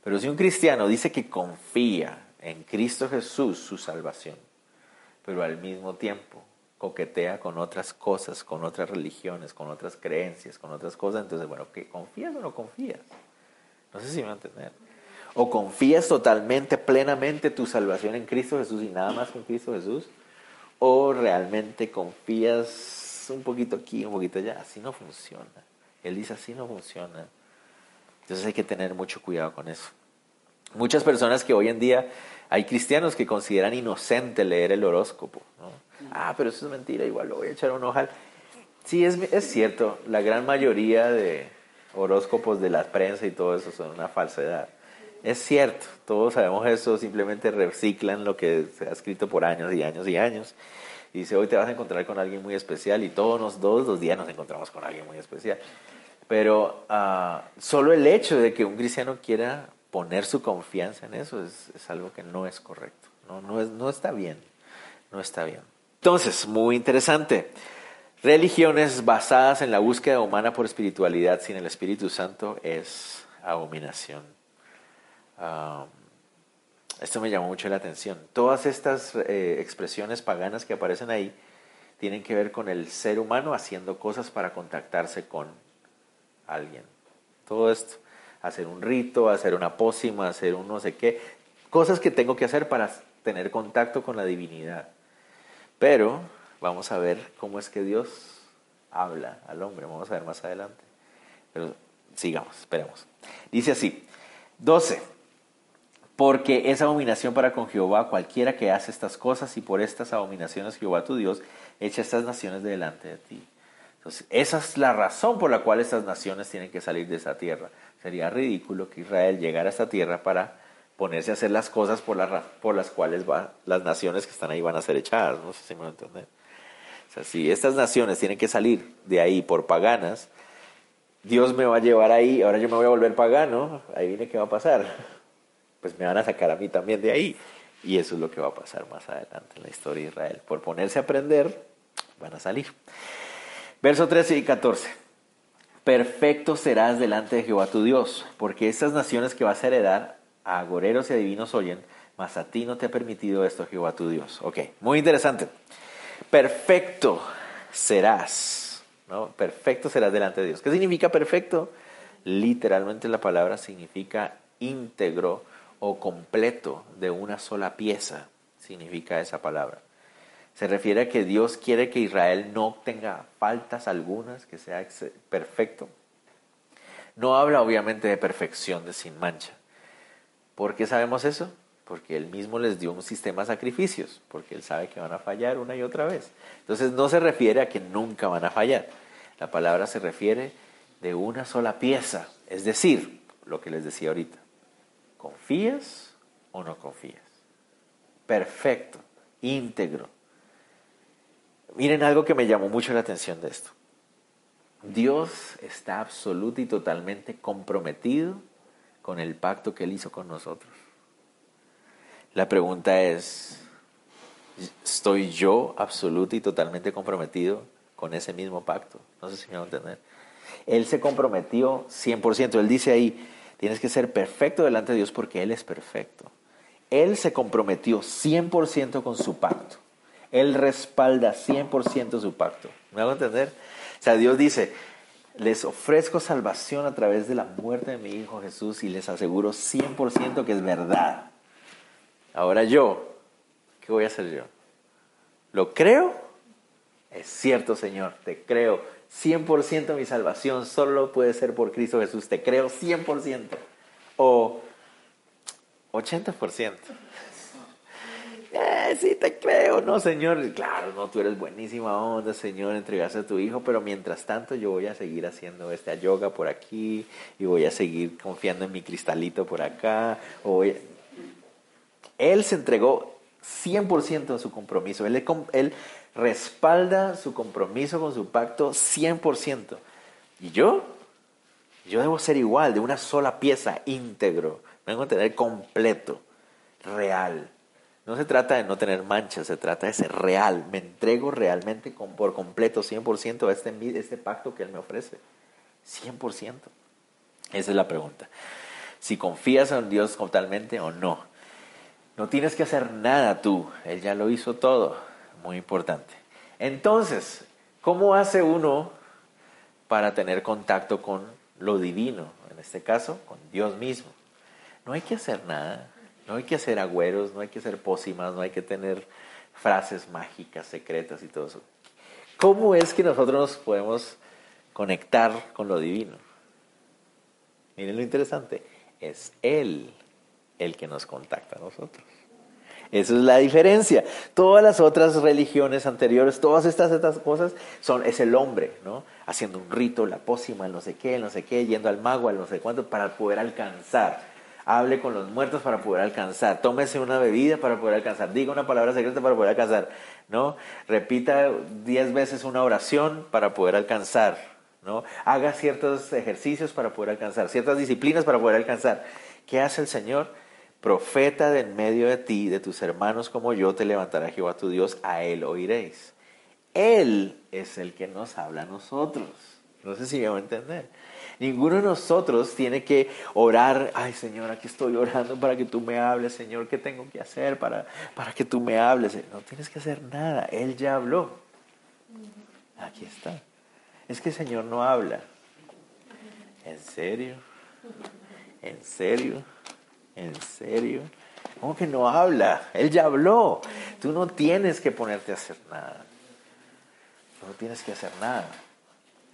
Speaker 1: Pero si un cristiano dice que confía en Cristo Jesús, su salvación, pero al mismo tiempo coquetea con otras cosas, con otras religiones, con otras creencias, con otras cosas, entonces, bueno, ¿qué, ¿confías o no confías? No sé si me van a entender. O confías totalmente, plenamente tu salvación en Cristo Jesús y nada más con Cristo Jesús, o realmente confías un poquito aquí, un poquito allá. Así no funciona. Él dice, así no funciona. Entonces hay que tener mucho cuidado con eso. Muchas personas que hoy en día hay cristianos que consideran inocente leer el horóscopo. Ah, pero eso es mentira, igual lo voy a echar un ojal. Sí, es, es cierto, la gran mayoría de horóscopos de la prensa y todo eso son una falsedad. Es cierto, todos sabemos eso, simplemente reciclan lo que se ha escrito por años y años y años. Y dice, hoy te vas a encontrar con alguien muy especial y todos los, todos los días nos encontramos con alguien muy especial. Pero uh, solo el hecho de que un cristiano quiera poner su confianza en eso es, algo que no es correcto, no, no, es, no está bien, no está bien. Entonces, muy interesante. Religiones basadas en la búsqueda humana por espiritualidad sin el Espíritu Santo es abominación. esto me llamó mucho la atención. Todas estas eh, expresiones paganas que aparecen ahí tienen que ver con el ser humano haciendo cosas para contactarse con alguien. Todo esto hacer un rito, hacer una pócima, hacer un no sé qué, cosas que tengo que hacer para tener contacto con la divinidad. Pero vamos a ver cómo es que Dios habla al hombre, vamos a ver más adelante. Pero sigamos, esperemos. Dice así, 12. Porque es abominación para con Jehová cualquiera que hace estas cosas y por estas abominaciones Jehová tu Dios echa estas naciones delante de ti. Entonces, esa es la razón por la cual estas naciones tienen que salir de esa tierra. Sería ridículo que Israel llegara a esta tierra para ponerse a hacer las cosas por, por las cuales las naciones que están ahí van a ser echadas. No sé si me van a entender. O sea, si estas naciones tienen que salir de ahí por paganas, Dios me va a llevar ahí, ahora yo me voy a volver pagano, ahí viene qué va a pasar. [LAUGHS] Pues me van a sacar a mí también de ahí. Y eso es lo que va a pasar más adelante en la historia de Israel. Por ponerse a aprender, van a salir. Verso 13 y 14 perfecto serás delante de Jehová tu Dios, porque estas naciones que vas a heredar a agoreros y adivinos oyen, mas a ti no te ha permitido esto Jehová tu Dios. Ok, muy interesante. Perfecto serás, ¿no? Perfecto serás delante de Dios. ¿Qué significa perfecto? Literalmente la palabra significa íntegro o completo de una sola pieza, significa esa palabra. Se refiere a que Dios quiere que Israel no tenga faltas algunas, que sea perfecto. No habla obviamente de perfección, de sin mancha. ¿Por qué sabemos eso? Porque Él mismo les dio un sistema de sacrificios, porque Él sabe que van a fallar una y otra vez. Entonces no se refiere a que nunca van a fallar. La palabra se refiere de una sola pieza, es decir, lo que les decía ahorita. ¿Confías o no confías? Perfecto, íntegro, Miren algo que me llamó mucho la atención de esto. Dios está absoluto y totalmente comprometido con el pacto que Él hizo con nosotros. La pregunta es, ¿estoy yo absoluto y totalmente comprometido con ese mismo pacto? No sé si me van a entender. Él se comprometió 100%. Él dice ahí, tienes que ser perfecto delante de Dios porque Él es perfecto. Él se comprometió 100% con su pacto. Él respalda 100% su pacto. ¿Me hago entender? O sea, Dios dice, les ofrezco salvación a través de la muerte de mi Hijo Jesús y les aseguro 100% que es verdad. Ahora yo, ¿qué voy a hacer yo? ¿Lo creo? Es cierto, Señor, te creo. 100% mi salvación solo puede ser por Cristo Jesús. Te creo 100%. O 80% eh, sí te creo, no, Señor. Claro, no, tú eres buenísima onda, Señor, entregaste a tu hijo, pero mientras tanto yo voy a seguir haciendo esta yoga por aquí y voy a seguir confiando en mi cristalito por acá. Él se entregó 100% en su compromiso. Él, respalda su compromiso con su pacto 100%. ¿Y yo? Yo debo ser igual, de una sola pieza, íntegro. Vengo a tener completo, real No se trata de no tener manchas, se trata de ser real. Me entrego realmente por completo, 100% a este, este pacto que Él me ofrece. 100%. Esa es la pregunta. Si confías en Dios totalmente o no. No tienes que hacer nada tú, Él ya lo hizo todo. Muy importante. Entonces, ¿cómo hace uno para tener contacto con lo divino? En este caso, con Dios mismo. No hay que hacer nada. No hay que hacer agüeros, no hay que hacer pócimas, no hay que tener frases mágicas, secretas y todo eso. ¿Cómo es que nosotros nos podemos conectar con lo divino? Miren lo interesante, es Él el que nos contacta a nosotros. Esa es la diferencia. Todas las otras religiones anteriores, todas estas, estas cosas, son, es el hombre, ¿no? Haciendo un rito, la pócima, el no sé qué, el no sé qué, yendo al mago, al no sé cuánto, para poder alcanzar hable con los muertos para poder alcanzar, tómese una bebida para poder alcanzar, diga una palabra secreta para poder alcanzar, ¿no? Repita diez veces una oración para poder alcanzar, ¿no? Haga ciertos ejercicios para poder alcanzar, ciertas disciplinas para poder alcanzar. ¿Qué hace el Señor? Profeta de en medio de ti, de tus hermanos como yo, te levantará Jehová tu Dios, a Él oiréis. Él es el que nos habla a nosotros. No sé si me va a entender. Ninguno de nosotros tiene que orar, ay Señor, aquí estoy orando para que tú me hables, Señor, ¿qué tengo que hacer para, para que tú me hables? No tienes que hacer nada, Él ya habló. Aquí está. Es que el Señor no habla. ¿En serio? ¿En serio? ¿En serio? ¿Cómo que no habla? Él ya habló. Tú no tienes que ponerte a hacer nada. No tienes que hacer nada.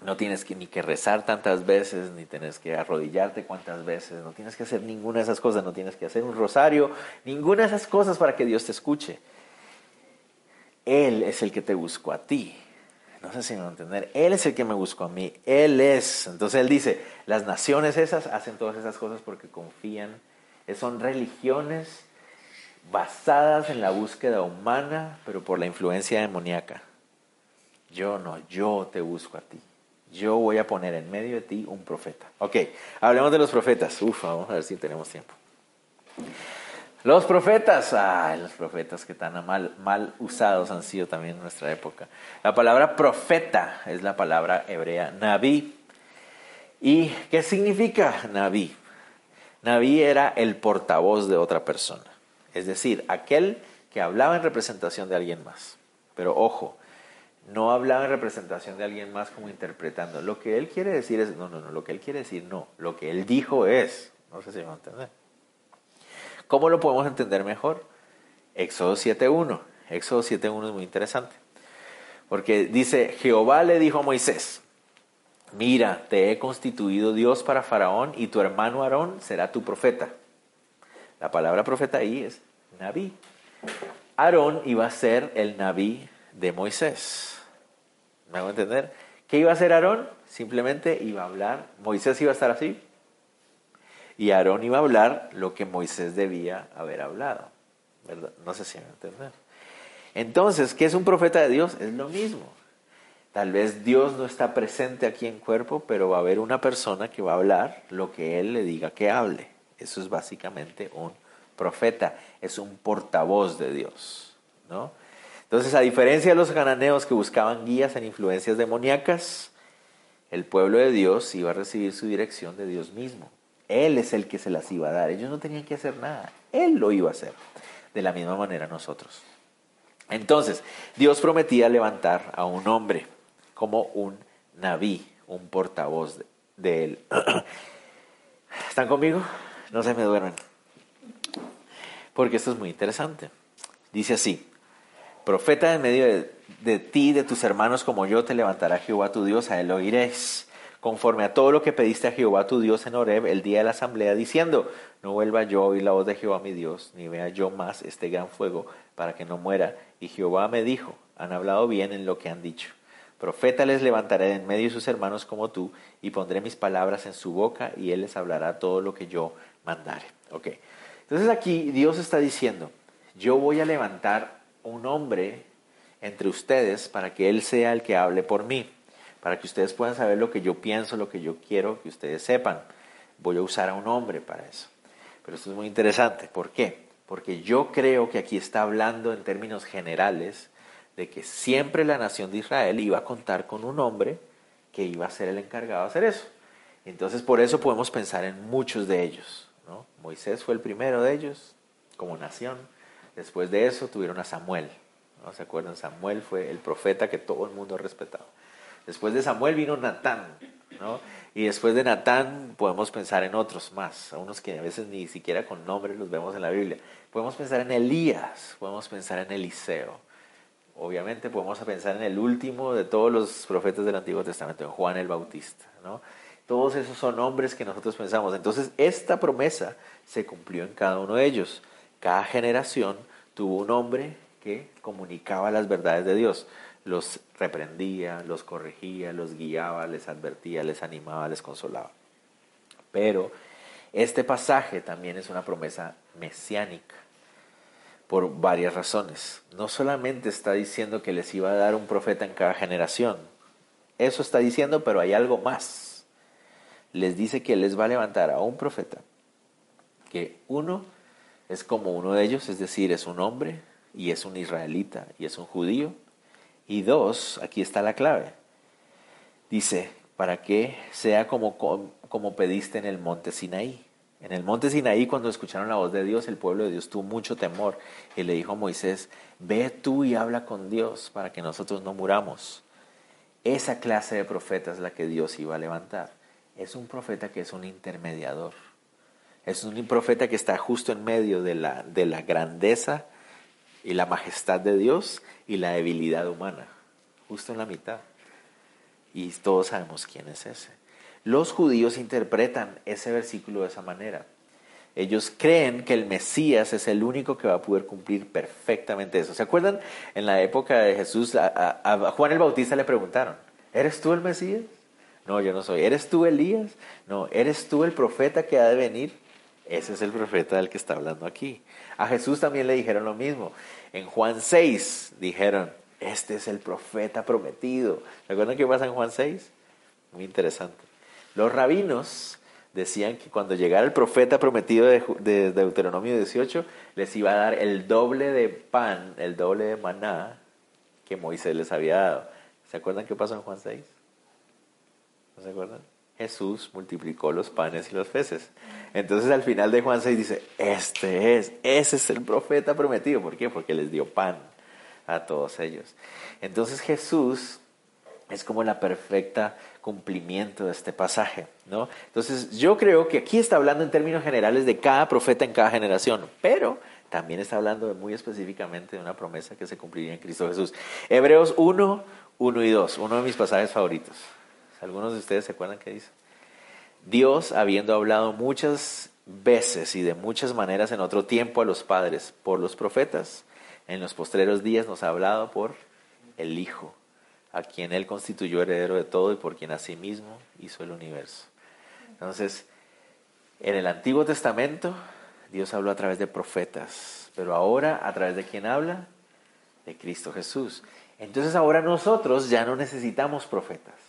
Speaker 1: No tienes que, ni que rezar tantas veces, ni tienes que arrodillarte cuantas veces, no tienes que hacer ninguna de esas cosas, no tienes que hacer un rosario, ninguna de esas cosas para que Dios te escuche. Él es el que te buscó a ti. No sé si me entender. Él es el que me buscó a mí. Él es. Entonces él dice, las naciones esas hacen todas esas cosas porque confían. Son religiones basadas en la búsqueda humana, pero por la influencia demoníaca. Yo no, yo te busco a ti yo voy a poner en medio de ti un profeta. Ok, hablemos de los profetas. Uf, vamos a ver si tenemos tiempo. Los profetas, ay, los profetas que tan mal, mal usados han sido también en nuestra época. La palabra profeta es la palabra hebrea Naví. ¿Y qué significa Naví? Naví era el portavoz de otra persona, es decir, aquel que hablaba en representación de alguien más. Pero ojo, no hablaba en representación de alguien más como interpretando. Lo que él quiere decir es, no, no, no, lo que él quiere decir no, lo que él dijo es, no sé si me va a entender. ¿Cómo lo podemos entender mejor? Éxodo 7.1. Éxodo 7.1 es muy interesante. Porque dice, Jehová le dijo a Moisés, mira, te he constituido Dios para Faraón y tu hermano Aarón será tu profeta. La palabra profeta ahí es Naví. Aarón iba a ser el Naví de Moisés. ¿Me hago entender? ¿Qué iba a hacer Aarón? Simplemente iba a hablar, Moisés iba a estar así, y Aarón iba a hablar lo que Moisés debía haber hablado. ¿verdad? No sé si me entender. Entonces, ¿qué es un profeta de Dios? Es lo mismo. Tal vez Dios no está presente aquí en cuerpo, pero va a haber una persona que va a hablar lo que Él le diga que hable. Eso es básicamente un profeta, es un portavoz de Dios. ¿no? Entonces, a diferencia de los cananeos que buscaban guías en influencias demoníacas, el pueblo de Dios iba a recibir su dirección de Dios mismo. Él es el que se las iba a dar. Ellos no tenían que hacer nada. Él lo iba a hacer. De la misma manera nosotros. Entonces, Dios prometía levantar a un hombre como un naví, un portavoz de, él. [CLEARS THROAT] ¿Están conmigo? No se me duermen. Porque esto es muy interesante. Dice así, Profeta en medio de, de ti, de tus hermanos como yo, te levantará Jehová tu Dios, a él oiréis conforme a todo lo que pediste a Jehová tu Dios en Horeb el día de la asamblea, diciendo, no vuelva yo a oír la voz de Jehová mi Dios, ni vea yo más este gran fuego, para que no muera. Y Jehová me dijo, han hablado bien en lo que han dicho. Profeta les levantaré en medio de sus hermanos como tú, y pondré mis palabras en su boca, y él les hablará todo lo que yo mandare. Ok. Entonces aquí Dios está diciendo, yo voy a levantar un hombre entre ustedes para que Él sea el que hable por mí, para que ustedes puedan saber lo que yo pienso, lo que yo quiero que ustedes sepan. Voy a usar a un hombre para eso. Pero esto es muy interesante. ¿Por qué? porque yo creo que aquí está hablando en términos generales de que siempre la nación de Israel iba a contar con un hombre que iba a ser el encargado de hacer eso. Entonces por eso podemos pensar en muchos de ellos. ¿no? Moisés fue el primero de ellos como nación. Después de eso tuvieron a Samuel. ¿no? ¿Se acuerdan? Samuel fue el profeta que todo el mundo respetaba. Después de Samuel vino Natán. ¿no? Y después de Natán podemos pensar en otros más, unos que a veces ni siquiera con nombre los vemos en la Biblia. Podemos pensar en Elías, podemos pensar en Eliseo. Obviamente podemos pensar en el último de todos los profetas del Antiguo Testamento, en Juan el Bautista. Todos esos son hombres que nosotros pensamos. Entonces, esta promesa se cumplió en cada uno de ellos. Cada generación tuvo un hombre que comunicaba las verdades de Dios. Los reprendía, los corregía, los guiaba, les advertía, les animaba, les consolaba. Pero este pasaje también es una promesa mesiánica por varias razones. No solamente está diciendo que les iba a dar un profeta en cada generación, eso está diciendo, pero hay algo más. Les dice que les va a levantar a un profeta, que uno es como uno de ellos, es decir, es un hombre y es un israelita y es un judío. Y dos, aquí está la clave. Dice, para que sea como, como pediste en el monte Sinaí. En el monte Sinaí, cuando escucharon la voz de Dios, el pueblo de Dios tuvo mucho temor y le dijo a Moisés, ve tú y habla con Dios para que nosotros no muramos. Esa clase de profeta es la que Dios iba a levantar. Es un profeta que es un intermediador. Es un profeta que está justo en medio de la, de la grandeza y la majestad de Dios y la debilidad humana. Justo en la mitad. Y todos sabemos quién es ese. Los judíos interpretan ese versículo de esa manera. Ellos creen que el Mesías es el único que va a poder cumplir perfectamente eso. ¿Se acuerdan? En la época de Jesús, a, Juan el Bautista le preguntaron, ¿eres tú el Mesías? No, yo no soy. ¿Eres tú Elías? No, ¿eres tú el profeta que ha de venir? Ese es el profeta del que está hablando aquí. A Jesús también le dijeron lo mismo. En Juan 6 dijeron, este es el profeta prometido. ¿Recuerdan qué pasa en Juan 6? Muy interesante. Los rabinos decían que cuando llegara el profeta prometido de, Deuteronomio 18, les iba a dar el doble de pan, el doble de maná que Moisés les había dado. ¿Se acuerdan qué pasó en Juan 6? ¿No se acuerdan? Jesús multiplicó los panes y los peces. Entonces al final de Juan 6 dice, este es, ese es el profeta prometido. ¿Por qué? Porque les dio pan a todos ellos. Entonces Jesús es como la perfecta cumplimiento de este pasaje, ¿no? Entonces yo creo que aquí está hablando en términos generales de cada profeta en cada generación, pero también está hablando muy específicamente de una promesa que se cumpliría en Cristo Jesús. Hebreos 1, 1 y 2, uno de mis pasajes favoritos. Algunos de ustedes se acuerdan qué dice. Dios, habiendo hablado muchas veces y de muchas maneras en otro tiempo a los padres por los profetas, en los postreros días nos ha hablado por el Hijo, a quien Él constituyó heredero de todo y por quien asimismo hizo el universo. Entonces, en el Antiguo Testamento, Dios habló a través de profetas, pero ahora, ¿a través de quién habla? De Cristo Jesús. Entonces ahora nosotros ya no necesitamos profetas.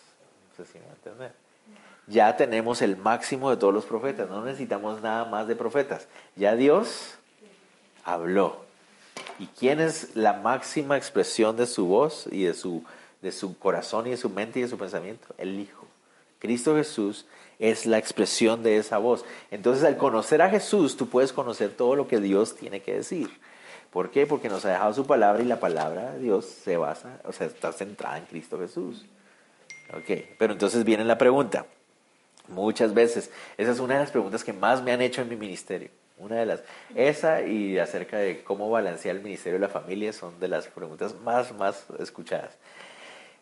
Speaker 1: Ya tenemos el máximo de todos los profetas, no necesitamos nada más de profetas. Ya Dios habló. ¿Y quién es la máxima expresión de su voz y de su, de su corazón y de su mente y de su pensamiento? El Hijo. Cristo Jesús es la expresión de esa voz. Entonces, al conocer a Jesús, tú puedes conocer todo lo que Dios tiene que decir. ¿Por qué? Porque nos ha dejado su palabra y la palabra de Dios se basa, o sea, está centrada en Cristo Jesús. Ok, pero entonces viene la pregunta. Muchas veces, esa es una de las preguntas que más me han hecho en mi ministerio. Una de las, esa y acerca de cómo balancear el ministerio de la familia son de las preguntas más, más escuchadas.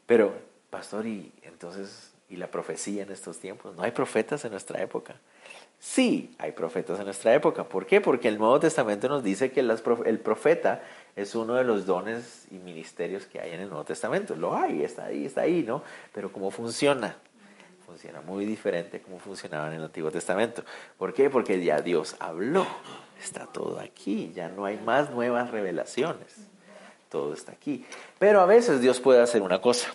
Speaker 1: Pero, pastor, y entonces, ¿y la profecía en estos tiempos? ¿No hay profetas en nuestra época? Sí, hay profetas en nuestra época. ¿Por qué? Porque el Nuevo Testamento nos dice que el profeta es uno de los dones y ministerios que hay en el Nuevo Testamento. Lo hay, está ahí, está ahí, ¿no? Pero ¿cómo funciona? Funciona muy diferente como funcionaba en el Antiguo Testamento. ¿Por qué? Porque ya Dios habló. Está todo aquí. Ya no hay más nuevas revelaciones. Todo está aquí. Pero a veces Dios puede hacer una cosa.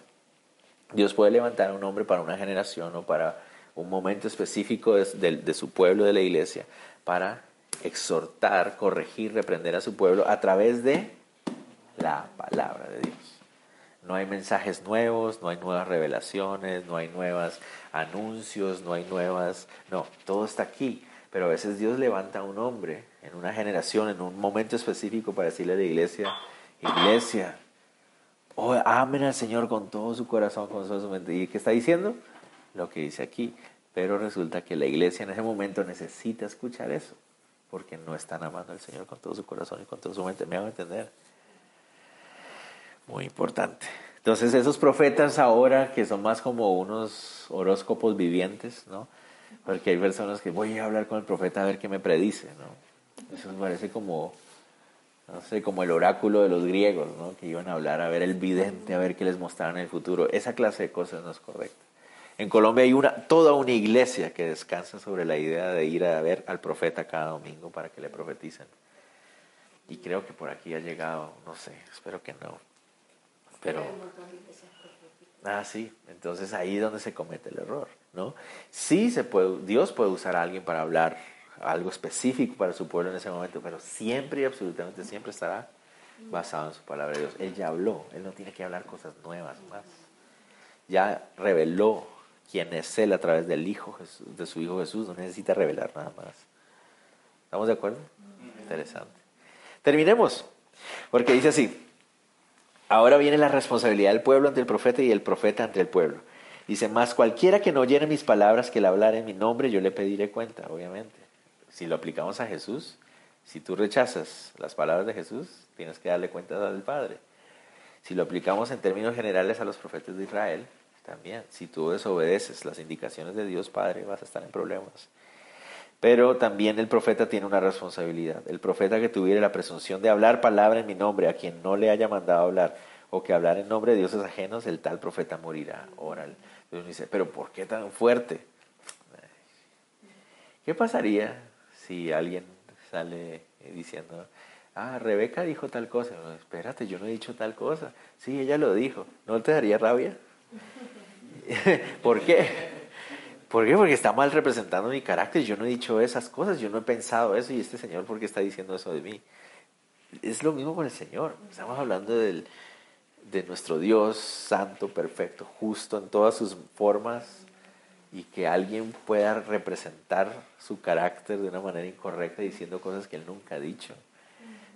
Speaker 1: Dios puede levantar a un hombre para una generación o para un momento específico de, su pueblo, de la iglesia, para exhortar, corregir, reprender a su pueblo a través de la palabra de Dios. No hay mensajes nuevos, no hay nuevas revelaciones, no hay nuevos anuncios, no hay nuevas... No, todo está aquí. Pero a veces Dios levanta a un hombre en una generación, en un momento específico para decirle a la iglesia, iglesia, oh, amen al Señor con todo su corazón, con toda su mente. ¿Y qué está diciendo? Lo que dice aquí. Pero resulta que la iglesia en ese momento necesita escuchar eso, porque no están amando al Señor con todo su corazón y con toda su mente. ¿Me a entender? Muy importante. Entonces esos profetas ahora que son más como unos horóscopos vivientes, ¿no? Porque hay personas que voy a hablar con el profeta a ver qué me predice, ¿no? Eso me parece como, no sé, como el oráculo de los griegos, ¿no? Que iban a hablar a ver el vidente, a ver qué les mostraban en el futuro. Esa clase de cosas no es correcta. En Colombia hay una, toda una iglesia que descansa sobre la idea de ir a ver al profeta cada domingo para que le profeticen. Y creo que por aquí ha llegado, no sé, espero que no, pero... Ah, sí, entonces ahí es donde se comete el error, ¿no? Sí se puede, Dios puede usar a alguien para hablar algo específico para su pueblo en ese momento, pero siempre y absolutamente siempre estará basado en su palabra de Dios. Él ya habló, Él no tiene que hablar cosas nuevas más. Ya reveló quién es Él a través del Hijo, de su Hijo Jesús, no necesita revelar nada más. ¿Estamos de acuerdo? Interesante. Terminemos, porque dice así, Ahora viene la responsabilidad del pueblo ante el profeta y el profeta ante el pueblo. Dice, más cualquiera que no oyere mis palabras, que le hablar en mi nombre, yo le pediré cuenta, obviamente. Si lo aplicamos a Jesús, si tú rechazas las palabras de Jesús, tienes que darle cuenta al Padre. Si lo aplicamos en términos generales a los profetas de Israel, también. Si tú desobedeces las indicaciones de Dios Padre, vas a estar en problemas. Pero también el profeta tiene una responsabilidad. El profeta que tuviera la presunción de hablar palabra en mi nombre a quien no le haya mandado hablar o que hablar en nombre de dioses ajenos, el tal profeta morirá. Oral. Entonces dice, pero ¿por qué tan fuerte? ¿Qué pasaría si alguien sale diciendo, ah, Rebeca dijo tal cosa? espérate, yo no he dicho tal cosa. Sí, ella lo dijo. ¿No te daría rabia? [LAUGHS] ¿Por qué? ¿Por? Porque está mal representando mi carácter. Yo no he dicho esas cosas, yo no he pensado eso y este Señor, ¿por qué está diciendo eso de mí? Es lo mismo con el Señor. Estamos hablando del, de nuestro Dios santo, perfecto, justo en todas sus formas y que alguien pueda representar su carácter de una manera incorrecta diciendo cosas que él nunca ha dicho.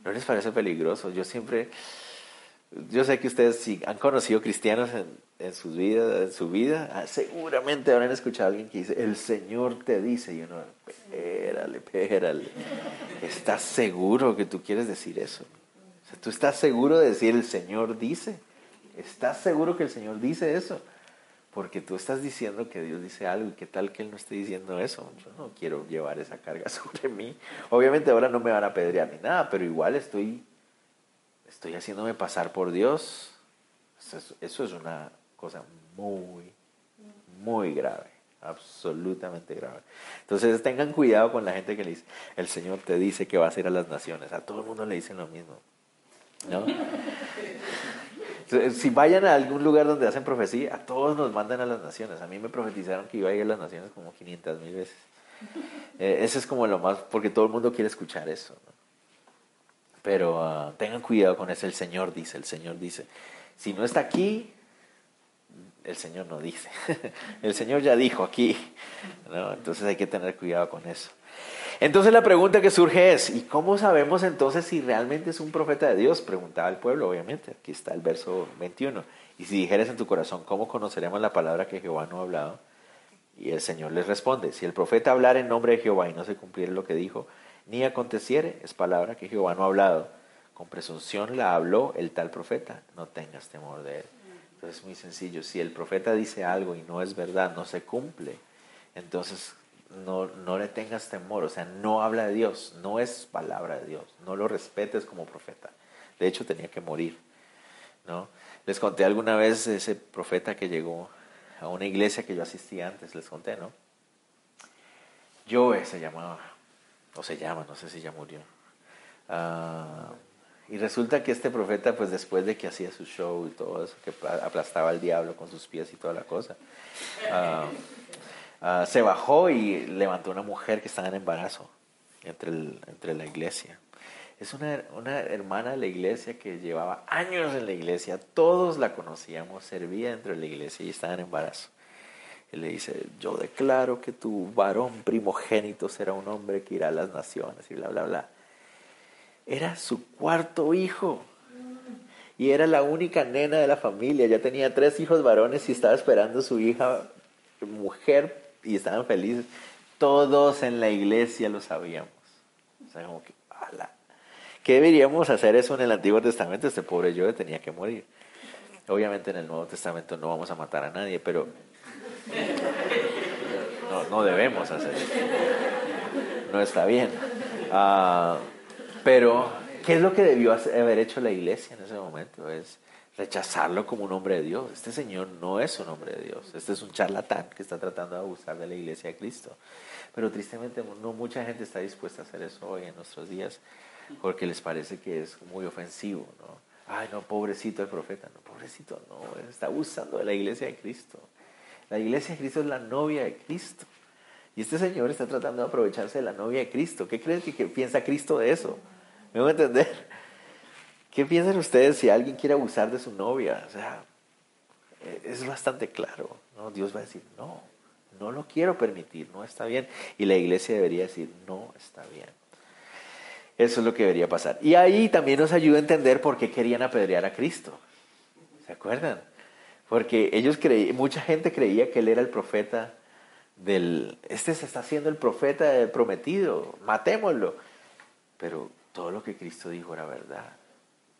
Speaker 1: ¿No les parece peligroso? Yo siempre yo sé que ustedes si han conocido cristianos en, en, sus vidas, en su vida, ah, seguramente habrán escuchado a alguien que dice, el Señor te dice, y uno, espérale, espérale, ¿estás seguro que tú quieres decir eso? O sea, ¿Tú estás seguro de decir el Señor dice? ¿Estás seguro que el Señor dice eso? Porque tú estás diciendo que Dios dice algo y qué tal que Él no esté diciendo eso. Yo no quiero llevar esa carga [LAUGHS] sobre mí. Obviamente ahora no me van a pedrear ni nada, pero igual estoy estoy haciéndome pasar por Dios. Eso es, una cosa muy, muy grave, absolutamente grave. Entonces tengan cuidado con la gente que le dice, el Señor te dice que vas a ir a las naciones. A todo el mundo le dicen lo mismo. ¿no? si vayan a algún lugar donde hacen profecía, a todos nos mandan a las naciones. A mí me profetizaron que iba a ir a las naciones como 500 mil veces. Eh, eso es como lo más, porque todo el mundo quiere escuchar eso. Pero ah, tengan cuidado con eso, el Señor dice, el Señor dice. Si no está aquí, el Señor no dice. [LAUGHS] el Señor ya dijo aquí. Entonces hay que tener cuidado con eso. Entonces la pregunta que surge es, ¿y cómo sabemos entonces si realmente es un profeta de Dios? Preguntaba el pueblo, obviamente. Aquí está el verso 21. Y si dijeres en tu corazón, ¿cómo conoceremos la palabra que Jehová no ha hablado? Y el Señor les responde, si el profeta hablara en nombre de Jehová y no se cumpliera lo que dijo, ni aconteciere, es palabra que Jehová no ha hablado. Con presunción la habló el tal profeta, no tengas temor de él. Entonces es muy sencillo, si el profeta dice algo y no es verdad, no se cumple, entonces no, no le tengas temor, o sea, no habla de Dios, no es palabra de Dios, no lo respetes como profeta. De hecho, tenía que morir. ¿no? Les conté alguna vez ese profeta que llegó a una iglesia que yo asistí antes, les conté, ¿no? Joe se llamaba o se llama, no sé si ya murió. Ah, y resulta que este profeta, pues después de que hacía su show y todo eso, que aplastaba al diablo con sus pies y toda la cosa, ah, ah, se bajó y levantó una mujer que estaba en embarazo. entre, entre la iglesia. Es una, una, hermana de la iglesia que llevaba años en la iglesia, todos la conocíamos, servía dentro de la iglesia y estaba en embarazo. Y le dice, yo declaro que tu varón primogénito será un hombre que irá a las naciones y bla, bla, bla. Era su cuarto hijo. Y era la única nena de la familia. Ya tenía tres hijos varones y estaba esperando su hija mujer y estaban felices. Todos en la iglesia lo sabíamos. O sea, como que, ala. ¿Qué deberíamos hacer eso en el Antiguo Testamento? Este pobre yo tenía que morir. Obviamente en el Nuevo Testamento no vamos a matar a nadie, pero no, no debemos hacer eso. No está bien. Uh, pero ¿Qué es lo que debió haber hecho la iglesia en ese momento? Es rechazarlo como un hombre de Dios. Este señor no es un hombre de Dios. Este es un charlatán que está tratando de abusar de la iglesia de Cristo. Pero tristemente no mucha gente está dispuesta a hacer eso hoy en nuestros días porque les parece que es muy ofensivo, ¿no? Ay, no, pobrecito el profeta. No, pobrecito, no. está abusando de la iglesia de Cristo. La iglesia de Cristo es la novia de Cristo. Y este señor está tratando de aprovecharse de la novia de Cristo. ¿Qué crees que piensa Cristo de eso? ¿Me voy a entender? ¿Qué piensan ustedes si alguien quiere abusar de su novia? O sea, eh, es bastante claro. ¿no? Dios va a decir, no, no lo quiero permitir, no está bien. Y la iglesia debería decir, no está bien. Eso es lo que debería pasar. Y ahí también nos ayuda a entender por qué querían apedrear a Cristo. ¿Se acuerdan? Porque ellos creían, mucha gente creía que él era el profeta del, este se está haciendo el profeta prometido, matémoslo. Pero todo lo que Cristo dijo era verdad.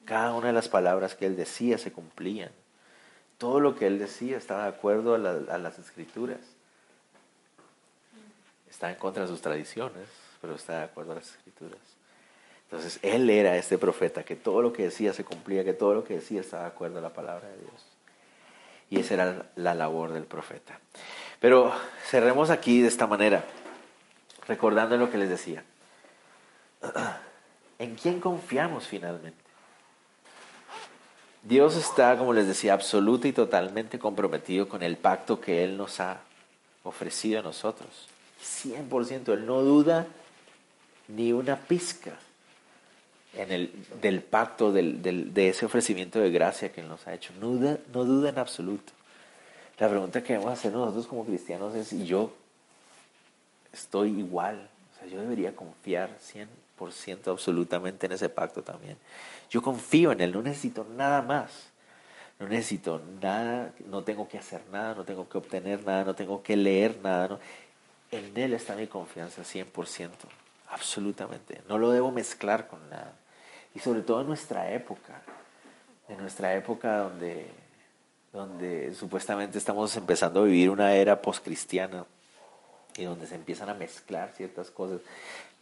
Speaker 1: Cada una de las palabras que Él decía se cumplían. Todo lo que Él decía estaba de acuerdo a, las escrituras. Está en contra de sus tradiciones, pero está de acuerdo a las escrituras. Entonces, Él era este profeta, que todo lo que decía se cumplía, que todo lo que decía estaba de acuerdo a la palabra de Dios. Y esa era la labor del profeta. Pero cerremos aquí de esta manera, recordando lo que les decía. [CLEARS THROAT] ¿En quién confiamos finalmente? Dios está, como les decía, absoluta y totalmente comprometido con el pacto que Él nos ha ofrecido a nosotros. 100%, Él no duda ni una pizca en el, del pacto, de ese ofrecimiento de gracia que Él nos ha hecho. No duda, no duda en absoluto. La pregunta que debemos hacer nosotros como cristianos es, ¿y yo estoy igual? O sea, yo debería confiar 100% ciento absolutamente en ese pacto también. Yo confío en Él, no necesito nada más. No necesito nada, no tengo que hacer nada, no tengo que obtener nada, no tengo que leer nada. En Él está mi confianza 100%, absolutamente. No lo debo mezclar con nada. Y sobre todo en nuestra época, en nuestra época donde, donde supuestamente estamos empezando a vivir una era postcristiana y donde se empiezan a mezclar ciertas cosas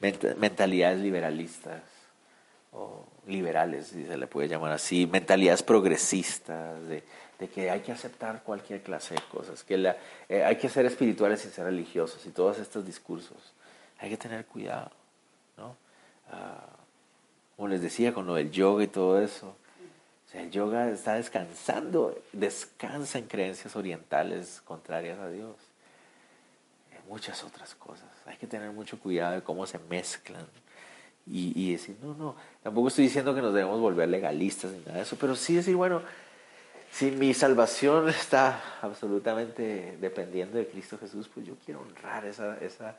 Speaker 1: mentalidades liberalistas o liberales, si se le puede llamar así, mentalidades progresistas, de, que hay que aceptar cualquier clase de cosas, que la, eh, hay que ser espirituales sin ser religiosos y todos estos discursos. Hay que tener cuidado, ¿no? Ah, como les decía, con lo del yoga y todo eso. el yoga está descansando, descansa en creencias orientales contrarias a Dios muchas otras cosas. Hay que tener mucho cuidado de cómo se mezclan y, decir, no, no, tampoco estoy diciendo que nos debemos volver legalistas ni nada de eso, pero sí decir, bueno, si mi salvación [LAUGHS] está absolutamente dependiendo de Cristo Jesús, pues yo quiero honrar esa, esa,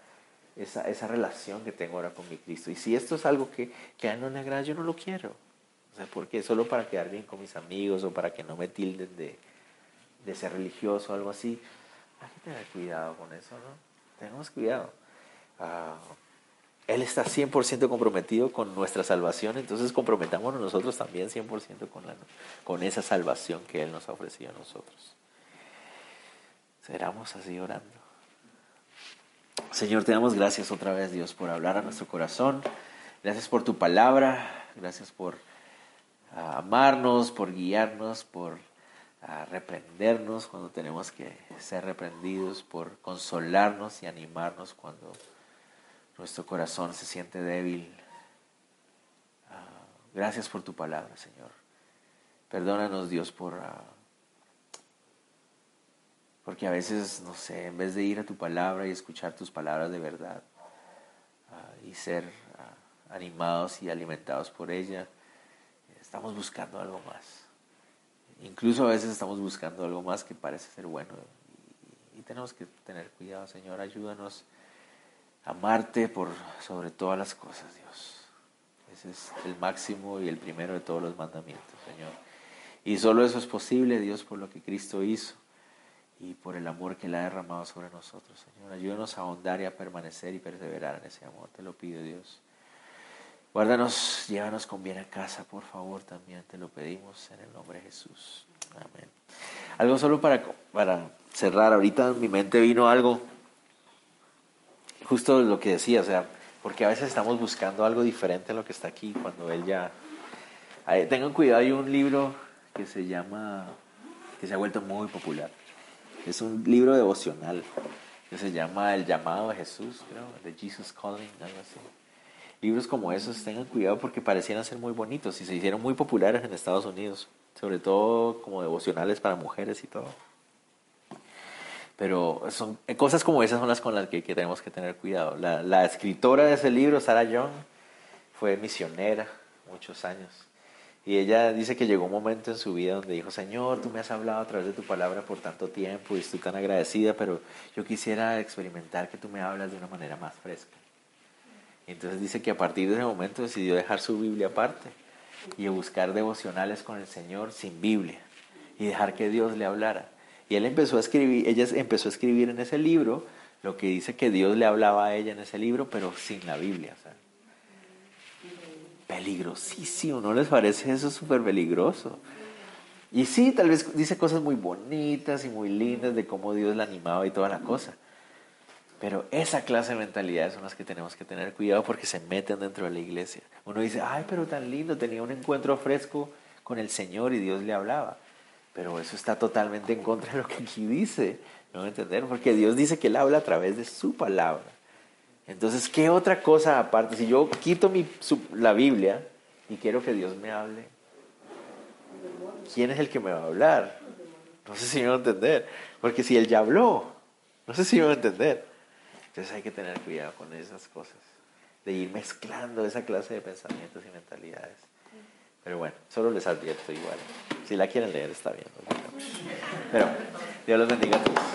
Speaker 1: esa, esa relación que tengo ahora con mi Cristo. Y si esto es algo que, que a Él no le agrada, yo no lo quiero. O sea, ¿por qué? Solo para quedar bien con mis amigos o para que no me tilden de, de ser religioso o algo así. Hay que tener cuidado con eso, ¿no? Tenemos cuidado. Ah, él está 100% comprometido con nuestra salvación, entonces comprometámonos nosotros también 100% con, con esa salvación que Él nos ha ofrecido a nosotros. Cerramos así orando. Señor, te damos gracias otra vez, Dios, por hablar a nuestro corazón. Gracias por tu palabra. Gracias por ah, amarnos, por guiarnos, por a reprendernos cuando tenemos que ser reprendidos, por consolarnos y animarnos cuando nuestro corazón se siente débil. Ah, gracias por tu palabra, Señor. Perdónanos, Dios, por... Ah, porque a veces, no sé, en vez de ir a tu palabra y escuchar tus palabras de verdad, ah, y ser animados y alimentados por ella. Estamos buscando algo más. Incluso a veces estamos buscando algo más que parece ser bueno y, tenemos que tener cuidado, Señor. Ayúdanos a amarte por sobre todas las cosas, Dios. Ese es el máximo y el primero de todos los mandamientos, Señor. Y solo eso es posible, Dios, por lo que Cristo hizo y por el amor que Él ha derramado sobre nosotros, Señor. Ayúdanos a ahondar y a permanecer y perseverar en ese amor, te lo pido, Dios. Guárdanos, llévanos con bien a casa, por favor, también te lo pedimos en el nombre de Jesús. Amén. Algo solo para, para cerrar, ahorita en mi mente vino algo, justo lo que decía, o sea, porque a veces estamos buscando algo diferente a lo que está aquí, cuando Él ya... Tengan cuidado, hay un libro que se llama, que se ha vuelto muy popular, es un libro devocional que se llama El llamado de Jesús, creo, de Jesus Calling, algo así. Libros como esos, tengan cuidado porque parecían ser muy bonitos y se hicieron muy populares en Estados Unidos, sobre todo como devocionales para mujeres y todo. Pero son cosas como esas son las con las que, tenemos que tener cuidado. La, la escritora de ese libro, Sarah Young, fue misionera muchos años y ella dice que llegó un momento en su vida donde dijo, Señor, tú me has hablado a través de tu palabra por tanto tiempo y estoy tan agradecida, pero yo quisiera experimentar que tú me hablas de una manera más fresca. Entonces dice que a partir de ese momento decidió dejar su Biblia aparte y buscar devocionales con el Señor sin Biblia y dejar que Dios le hablara. Y él empezó a escribir, ella empezó a escribir en ese libro lo que dice que Dios le hablaba a ella en ese libro, pero sin la Biblia. peligrosísimo, ¿no les parece eso súper peligroso? Y sí, tal vez dice cosas muy bonitas y muy lindas de cómo Dios la animaba y toda la cosa. Pero esa clase de mentalidades son las que tenemos que tener cuidado porque se meten dentro de la iglesia. Uno dice, ay, pero tan lindo, tenía un encuentro fresco con el Señor y Dios le hablaba. Pero eso está totalmente en contra de lo que aquí dice. ¿No entender? Porque Dios dice que Él habla a través de su palabra. Entonces, ¿qué otra cosa aparte? Si yo quito mi, la Biblia y quiero que Dios me hable, ¿quién es el que me va a hablar? No sé si me va a entender. Porque si Él ya habló, no sé si me va a entender. Entonces hay que tener cuidado con esas cosas, de ir mezclando esa clase de pensamientos y mentalidades. Pero bueno, solo les advierto igual. Si la quieren leer, está bien. Pero Dios los bendiga a todos.